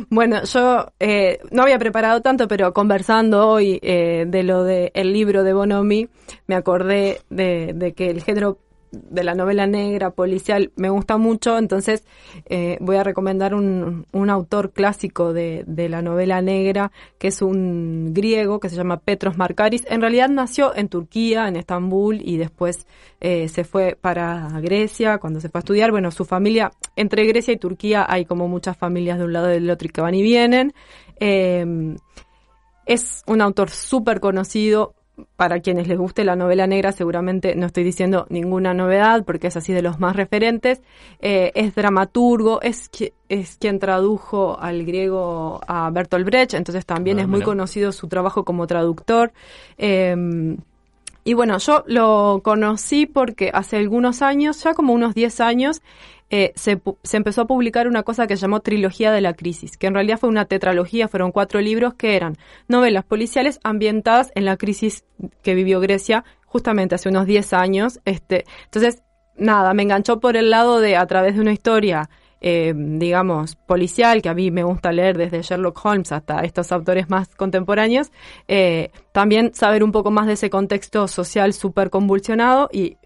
Bueno, yo eh, no había preparado tanto, pero conversando hoy eh, de lo del el libro de Bonomi, me acordé de, de que el género de la novela negra policial me gusta mucho, entonces eh, voy a recomendar un, un autor clásico de, de, la novela negra, que es un griego que se llama Petros Markaris. En realidad nació en Turquía, en Estambul, y después eh, se fue para Grecia cuando se fue a estudiar. Bueno, su familia, entre Grecia y Turquía hay como muchas familias de un lado y del otro que van y vienen. Eh, es un autor súper conocido, para quienes les guste la novela negra, seguramente no estoy diciendo ninguna novedad porque es así de los más referentes. Eh, es dramaturgo, es, es quien tradujo al griego a Bertolt Brecht, entonces también ah, es muy conocido su trabajo como traductor. Eh, y bueno, yo lo conocí porque hace algunos años, ya como unos 10 años, eh, se, empezó a publicar una cosa que se llamó Trilogía de la Crisis, que en realidad fue una tetralogía, fueron cuatro libros que eran novelas policiales ambientadas en la crisis que vivió Grecia justamente hace unos 10 años. Este, entonces, nada, me enganchó por el lado de a través de una historia eh, digamos, policial, que a mí me gusta leer desde Sherlock Holmes hasta estos autores más contemporáneos, eh, también saber un poco más de ese contexto social súper convulsionado y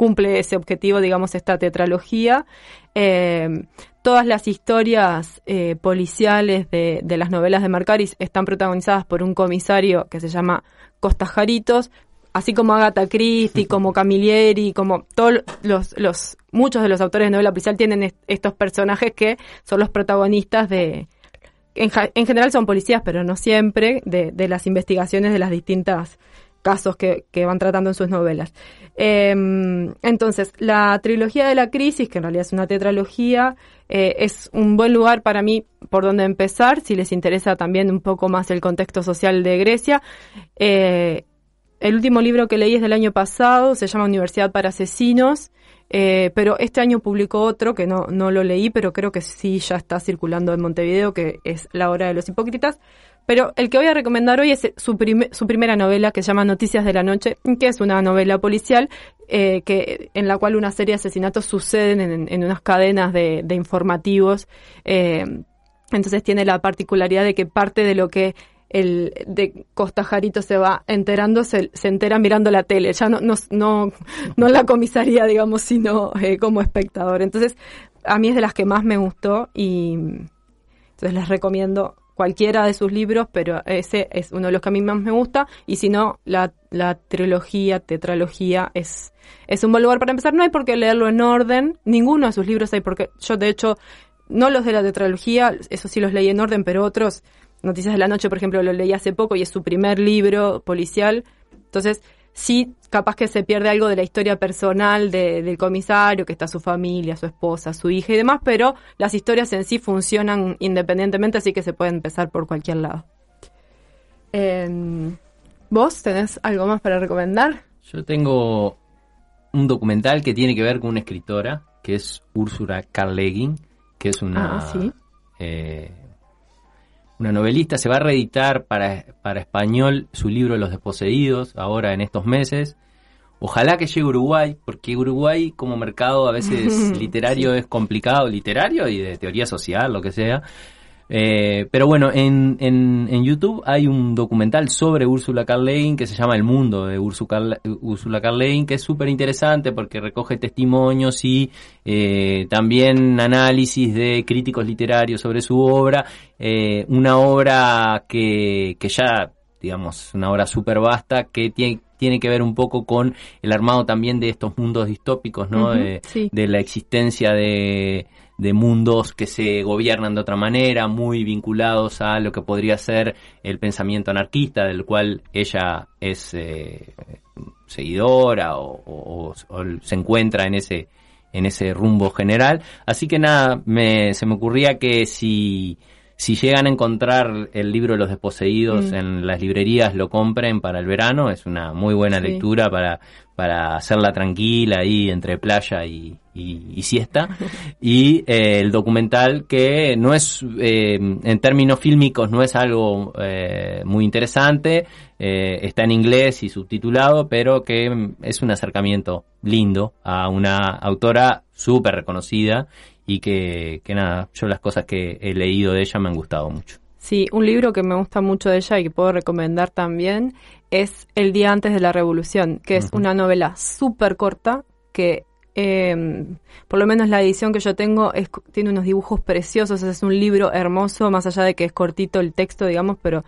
cumple ese objetivo, digamos, esta tetralogía. Eh, todas las historias eh, policiales de, de, las novelas de Marcaris están protagonizadas por un comisario que se llama Costa Jaritos, así como Agatha Christie, como <laughs> Camilleri, como todos los, los, muchos de los autores de novela policial tienen est estos personajes que son los protagonistas de, en, en, general son policías, pero no siempre, de, de las investigaciones de las distintas casos que, que, van tratando en sus novelas. Eh, entonces, la trilogía de la crisis, que en realidad es una tetralogía, eh, es un buen lugar para mí por donde empezar, si les interesa también un poco más el contexto social de Grecia. Eh, el último libro que leí es del año pasado, se llama Universidad para Asesinos, eh, pero este año publicó otro que no, no lo leí, pero creo que sí ya está circulando en Montevideo, que es La Hora de los Hipócritas. Pero el que voy a recomendar hoy es su, prim su primera novela que se llama Noticias de la Noche, que es una novela policial eh, que, en la cual una serie de asesinatos suceden en, unas cadenas de, informativos. Eh, entonces tiene la particularidad de que parte de lo que el de Costa Jarito se va enterando, se, se entera mirando la tele, ya no, no, no, no la comisaría, digamos, sino eh, como espectador. Entonces, a mí es de las que más me gustó y entonces les recomiendo cualquiera de sus libros, pero ese es uno de los que a mí más me gusta, y si no, la, la trilogía, tetralogía, es, es un buen lugar para empezar. No hay por qué leerlo en orden, ninguno de sus libros hay porque yo de hecho, no los de la tetralogía, eso sí los leí en orden, pero otros, Noticias de la Noche, por ejemplo, lo leí hace poco y es su primer libro policial, entonces sí, capaz que se pierde algo de la historia personal de, del comisario, que está su familia, su esposa, su hija y demás, pero las historias en sí funcionan independientemente, así que se puede empezar por cualquier lado. Eh, ¿Vos tenés algo más para recomendar? Yo tengo un documental que tiene que ver con una escritora que es Úrsula Carlegin, que es una, Ah, sí. eh, una novelista. Se va a reeditar para, para español su libro Los Desposeídos, ahora en estos meses. Ojalá que llegue Uruguay, porque Uruguay como mercado a veces <laughs> literario es complicado, literario y de teoría social, lo que sea. Eh, pero bueno, en, en, en YouTube hay un documental sobre Úrsula Guin que se llama El Mundo de Úrsula, Guin, que es súper interesante porque recoge testimonios y eh, también análisis de críticos literarios sobre su obra. Eh, una obra que, que ya, digamos, una obra súper vasta que tiene tiene que ver un poco con el armado también de estos mundos distópicos, ¿no? Ujú, de, sí. de la existencia de, de mundos que se gobiernan de otra manera, muy vinculados a lo que podría ser el pensamiento anarquista, del cual ella es eh, seguidora o, o- se encuentra en ese en ese rumbo general. Así que nada, me, se me ocurría que si, si llegan a encontrar el libro de los desposeídos Mm. en las librerías, lo compren para el verano. Es una muy buena Sí. lectura para, para hacerla tranquila ahí entre playa y, y- y siesta. <laughs> Y eh, el documental que no es, eh, en términos fílmicos, no es algo eh, muy interesante. eh, está en inglés y subtitulado, pero que es un acercamiento lindo a una autora súper reconocida y que, que nada, yo las cosas que he leído de ella me han gustado mucho. Sí, un libro que me gusta mucho de ella y que puedo recomendar también es El día antes de la revolución, que es una novela súper corta que eh, por lo menos la edición que yo tengo es, tiene unos dibujos preciosos, es un libro hermoso, más allá de que es cortito el texto, digamos, pero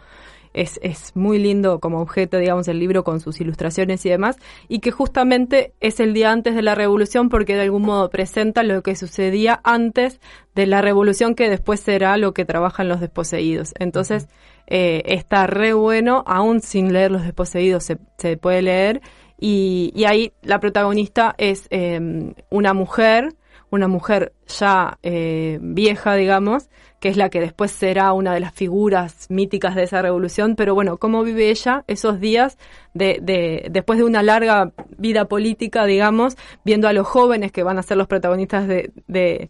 es, es muy lindo como objeto, digamos, el libro con sus ilustraciones y demás, y que justamente es el día antes de la revolución porque de algún modo presenta lo que sucedía antes de la revolución que después será lo que trabajan los desposeídos. Entonces, eh, está re bueno, aún sin leer los desposeídos se, se puede leer, y, y ahí la protagonista es eh, una mujer, una mujer ya eh, vieja, digamos, que es la que después será una de las figuras míticas de esa revolución, pero bueno, cómo vive ella esos días de, de después de una larga vida política, digamos, viendo a los jóvenes que van a ser los protagonistas de, de,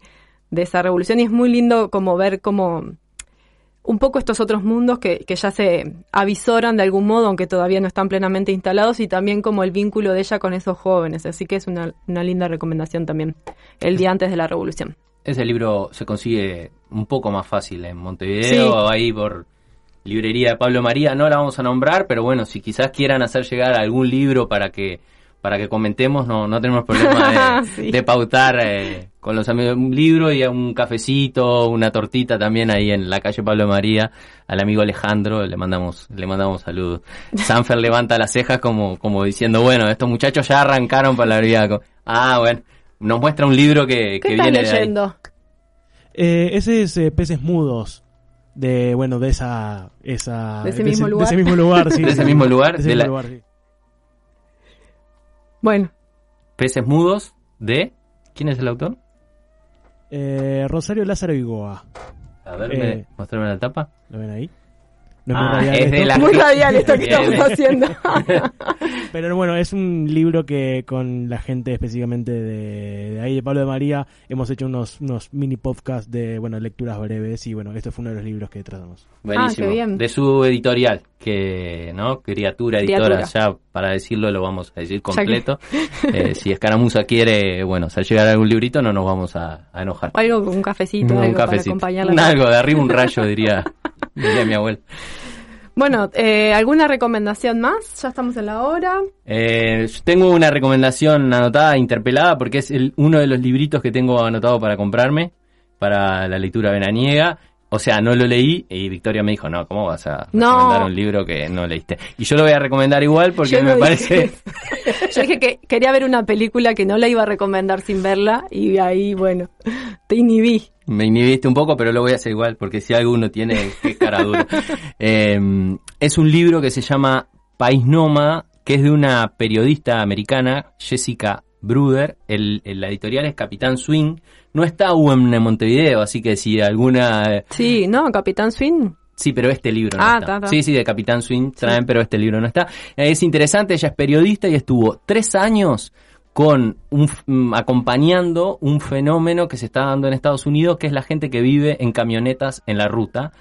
de esa revolución, y es muy lindo como ver cómo un poco estos otros mundos que, que ya se avisoran de algún modo, aunque todavía no están plenamente instalados, y también como el vínculo de ella con esos jóvenes. Así que es una, una linda recomendación también, el día antes de la revolución. Ese libro se consigue un poco más fácil en Montevideo, Sí. o ahí por librería de Pablo María, no la vamos a nombrar, pero bueno, si quizás quieran hacer llegar algún libro para que para que comentemos, no, no tenemos problema de, <laughs> Sí. de pautar eh, con los amigos un libro y un cafecito, una tortita también ahí en la calle Pablo María, al amigo Alejandro, le mandamos, le mandamos saludos. Sanfer levanta las cejas como, como diciendo, bueno, estos muchachos ya arrancaron para la vida. Ah, bueno, nos muestra un libro que, ¿Qué que viene de ahí. leyendo? Eh, ese es eh, Peces Mudos. De, bueno, de esa... esa ¿De ese mismo De lugar? ese mismo lugar, sí. <laughs> ¿De ese sí. mismo lugar? De ese De mismo la- lugar, sí. Bueno, Peces mudos de... ¿Quién es el autor? Eh, Rosario Lázaro Igoa. A ver, Eh, me- mostrarme la tapa. ¿Lo ven ahí? No es Ah, muy radial es de esto. la- muy radial esto que <laughs> estamos haciendo. <laughs> Pero bueno, es un libro que con la gente específicamente de, de ahí, de Pablo de María, hemos hecho unos, unos mini podcasts de, bueno, lecturas breves y bueno, este fue uno de los libros que tratamos. Buenísimo. Ah, qué bien. De su editorial, que, ¿no? Criatura Editora, Criatura. ya para decirlo lo vamos a decir que- completo. <laughs> Eh, si Escaramuza quiere, bueno, si llegar algún librito no nos vamos a, a enojar. O algo con un cafecito, un algo para cafecito. acompañar Un la algo de arriba un rayo, diría, diría mi abuelo. Bueno, eh, ¿alguna recomendación más? Ya estamos en la hora. Eh, yo tengo una recomendación anotada, interpelada, porque es el- uno de los libritos que tengo anotado para comprarme para la lectura veraniega. O sea, no lo leí y Victoria me dijo, no, ¿cómo vas a No. recomendar un libro que no leíste? Y yo lo voy a recomendar igual porque Yo me parece... Yo dije que quería ver una película que no la iba a recomendar sin verla y ahí, bueno, te inhibí. Me inhibiste un poco, pero lo voy a hacer igual, porque si alguno tiene que cara dura. <laughs> Eh, es un libro que se llama País Nómada, que es de una periodista americana, Jessica Bruder. El, el- la editorial es Capitán Swing. No está aún en Montevideo, así que si alguna... eh, Sí, ¿no? Capitán Swing. Sí, pero este libro no Ah, está. ta, ta. Sí, sí, de Capitán Swing traen, pero este libro no está. Eh, Es interesante, ella es periodista y estuvo tres años con un, mm, acompañando un fenómeno que se está dando en Estados Unidos, que es la gente que vive en camionetas en la ruta,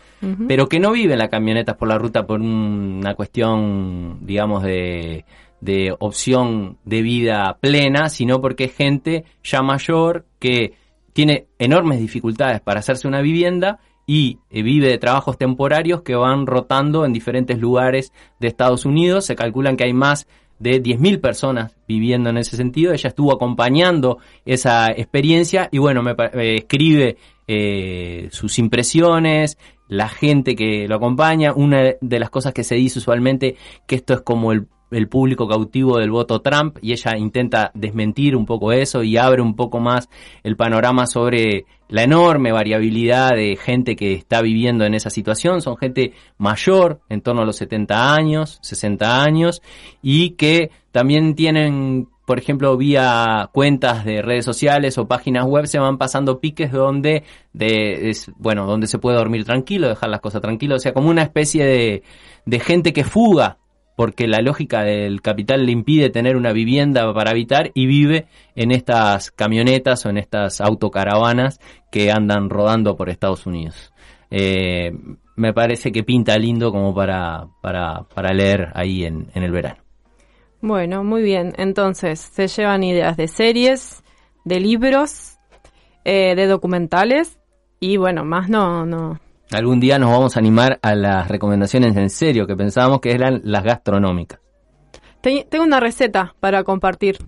pero que no vive en la camioneta por la ruta por un- una cuestión, digamos, de, de opción de vida plena, sino porque es gente ya mayor que tiene enormes dificultades para hacerse una vivienda y eh, vive de trabajos temporarios que van rotando en diferentes lugares de Estados Unidos. Se calculan que hay más de 10.000 personas viviendo en ese sentido. Ella estuvo acompañando esa experiencia y bueno, me eh, escribe eh, sus impresiones, la gente que lo acompaña. Una de las cosas que se dice usualmente que esto es como el, el público cautivo del voto Trump y ella intenta desmentir un poco eso y abre un poco más el panorama sobre la enorme variabilidad de gente que está viviendo en esa situación. Son gente mayor, en torno a los 70 años, 60 años, y que también tienen, por ejemplo, vía cuentas de redes sociales o páginas web, se van pasando piques donde, de, es, bueno, donde se puede dormir tranquilo, dejar las cosas tranquilas, o sea, como una especie de, de gente que fuga porque la lógica del capital le impide tener una vivienda para habitar y vive en estas camionetas o en estas autocaravanas que andan rodando por Estados Unidos. Eh, me parece que pinta lindo como para, para, para leer ahí en, en el verano. Bueno, muy bien. Entonces, se llevan ideas de series, de libros, eh, de documentales y bueno, más no, no. Algún día nos vamos a animar a las recomendaciones en serio que pensábamos que eran las gastronómicas. Te- tengo una receta para compartir.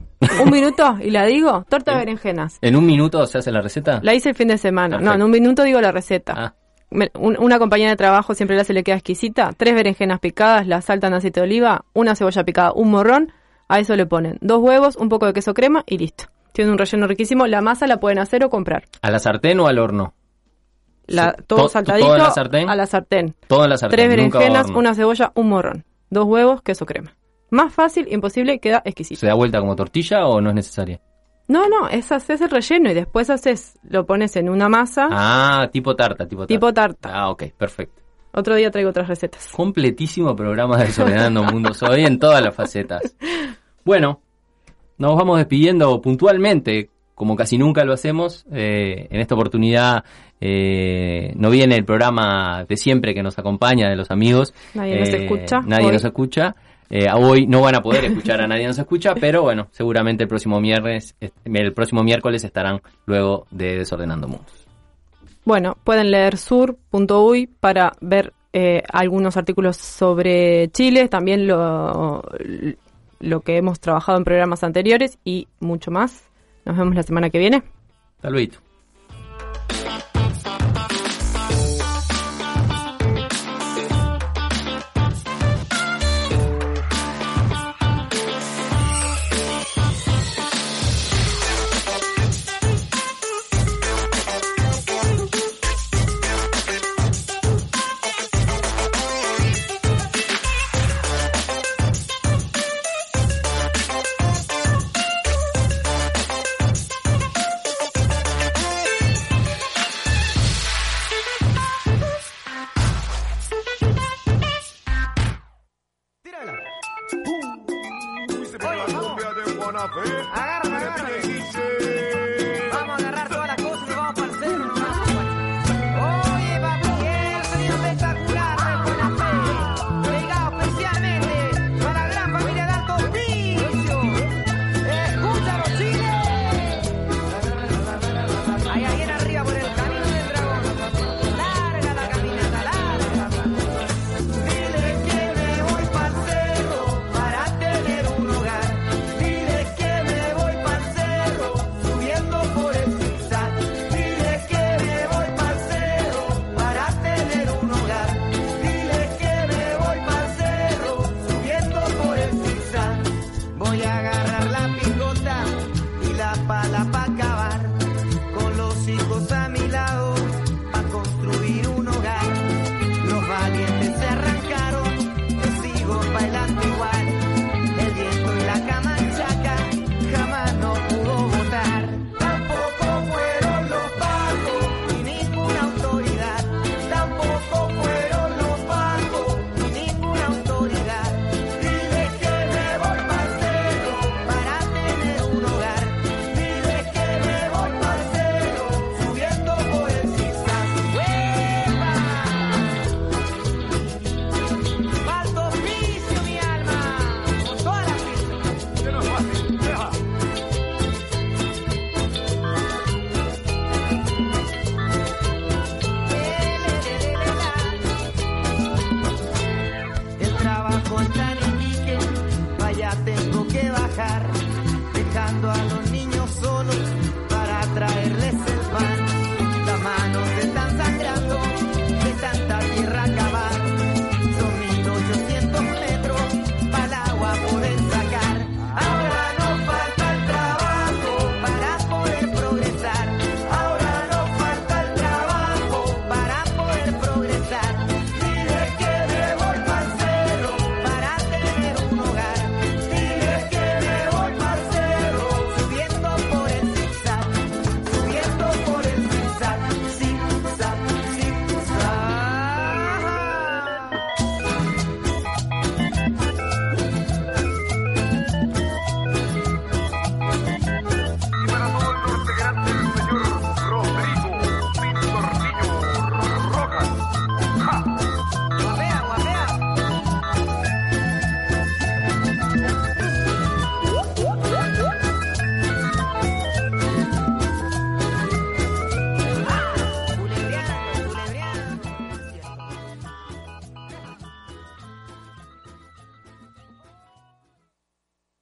Un minuto y la digo. Torta de berenjenas. ¿En un minuto se hace la receta? La hice el fin de semana. No, en un minuto digo la receta. Ah. Una compañía de trabajo siempre la se le queda exquisita. Tres berenjenas picadas, la saltan en aceite de oliva, una cebolla picada, un morrón. A eso le ponen dos huevos, un poco de queso crema y listo. Tiene un relleno riquísimo. La masa la pueden hacer o comprar. ¿A la sartén o al horno? La, todo to- saltadito ¿Todo en la sartén? a la sartén. Todo en la sartén. Tres berenjenas, una cebolla, un morrón. Dos huevos, queso crema. Más fácil, imposible, queda exquisito. ¿Se da vuelta como tortilla o no es necesaria? No, no, es haces el relleno y después haces, lo pones en una masa, Ah, tipo tarta, tipo tarta. tipo tarta. Ah, ok, perfecto. Otro día traigo otras recetas. Completísimo programa de <laughs> Desordenando Mundos hoy en todas las facetas. Bueno, nos vamos despidiendo puntualmente, como casi nunca lo hacemos. Eh, en esta oportunidad eh, no viene el programa de siempre que nos acompaña, de los amigos. Nadie nos Eh, escucha Nadie hoy. nos escucha. Hoy no van a poder escuchar a Nadie nos escucha, <laughs> pero bueno, seguramente el próximo miércoles, el próximo miércoles estarán luego de Desordenando Mundos. Bueno, pueden leer sur.uy para ver eh, algunos artículos sobre Chile, también lo, lo que hemos trabajado en programas anteriores y mucho más. Nos vemos la semana que viene. Hasta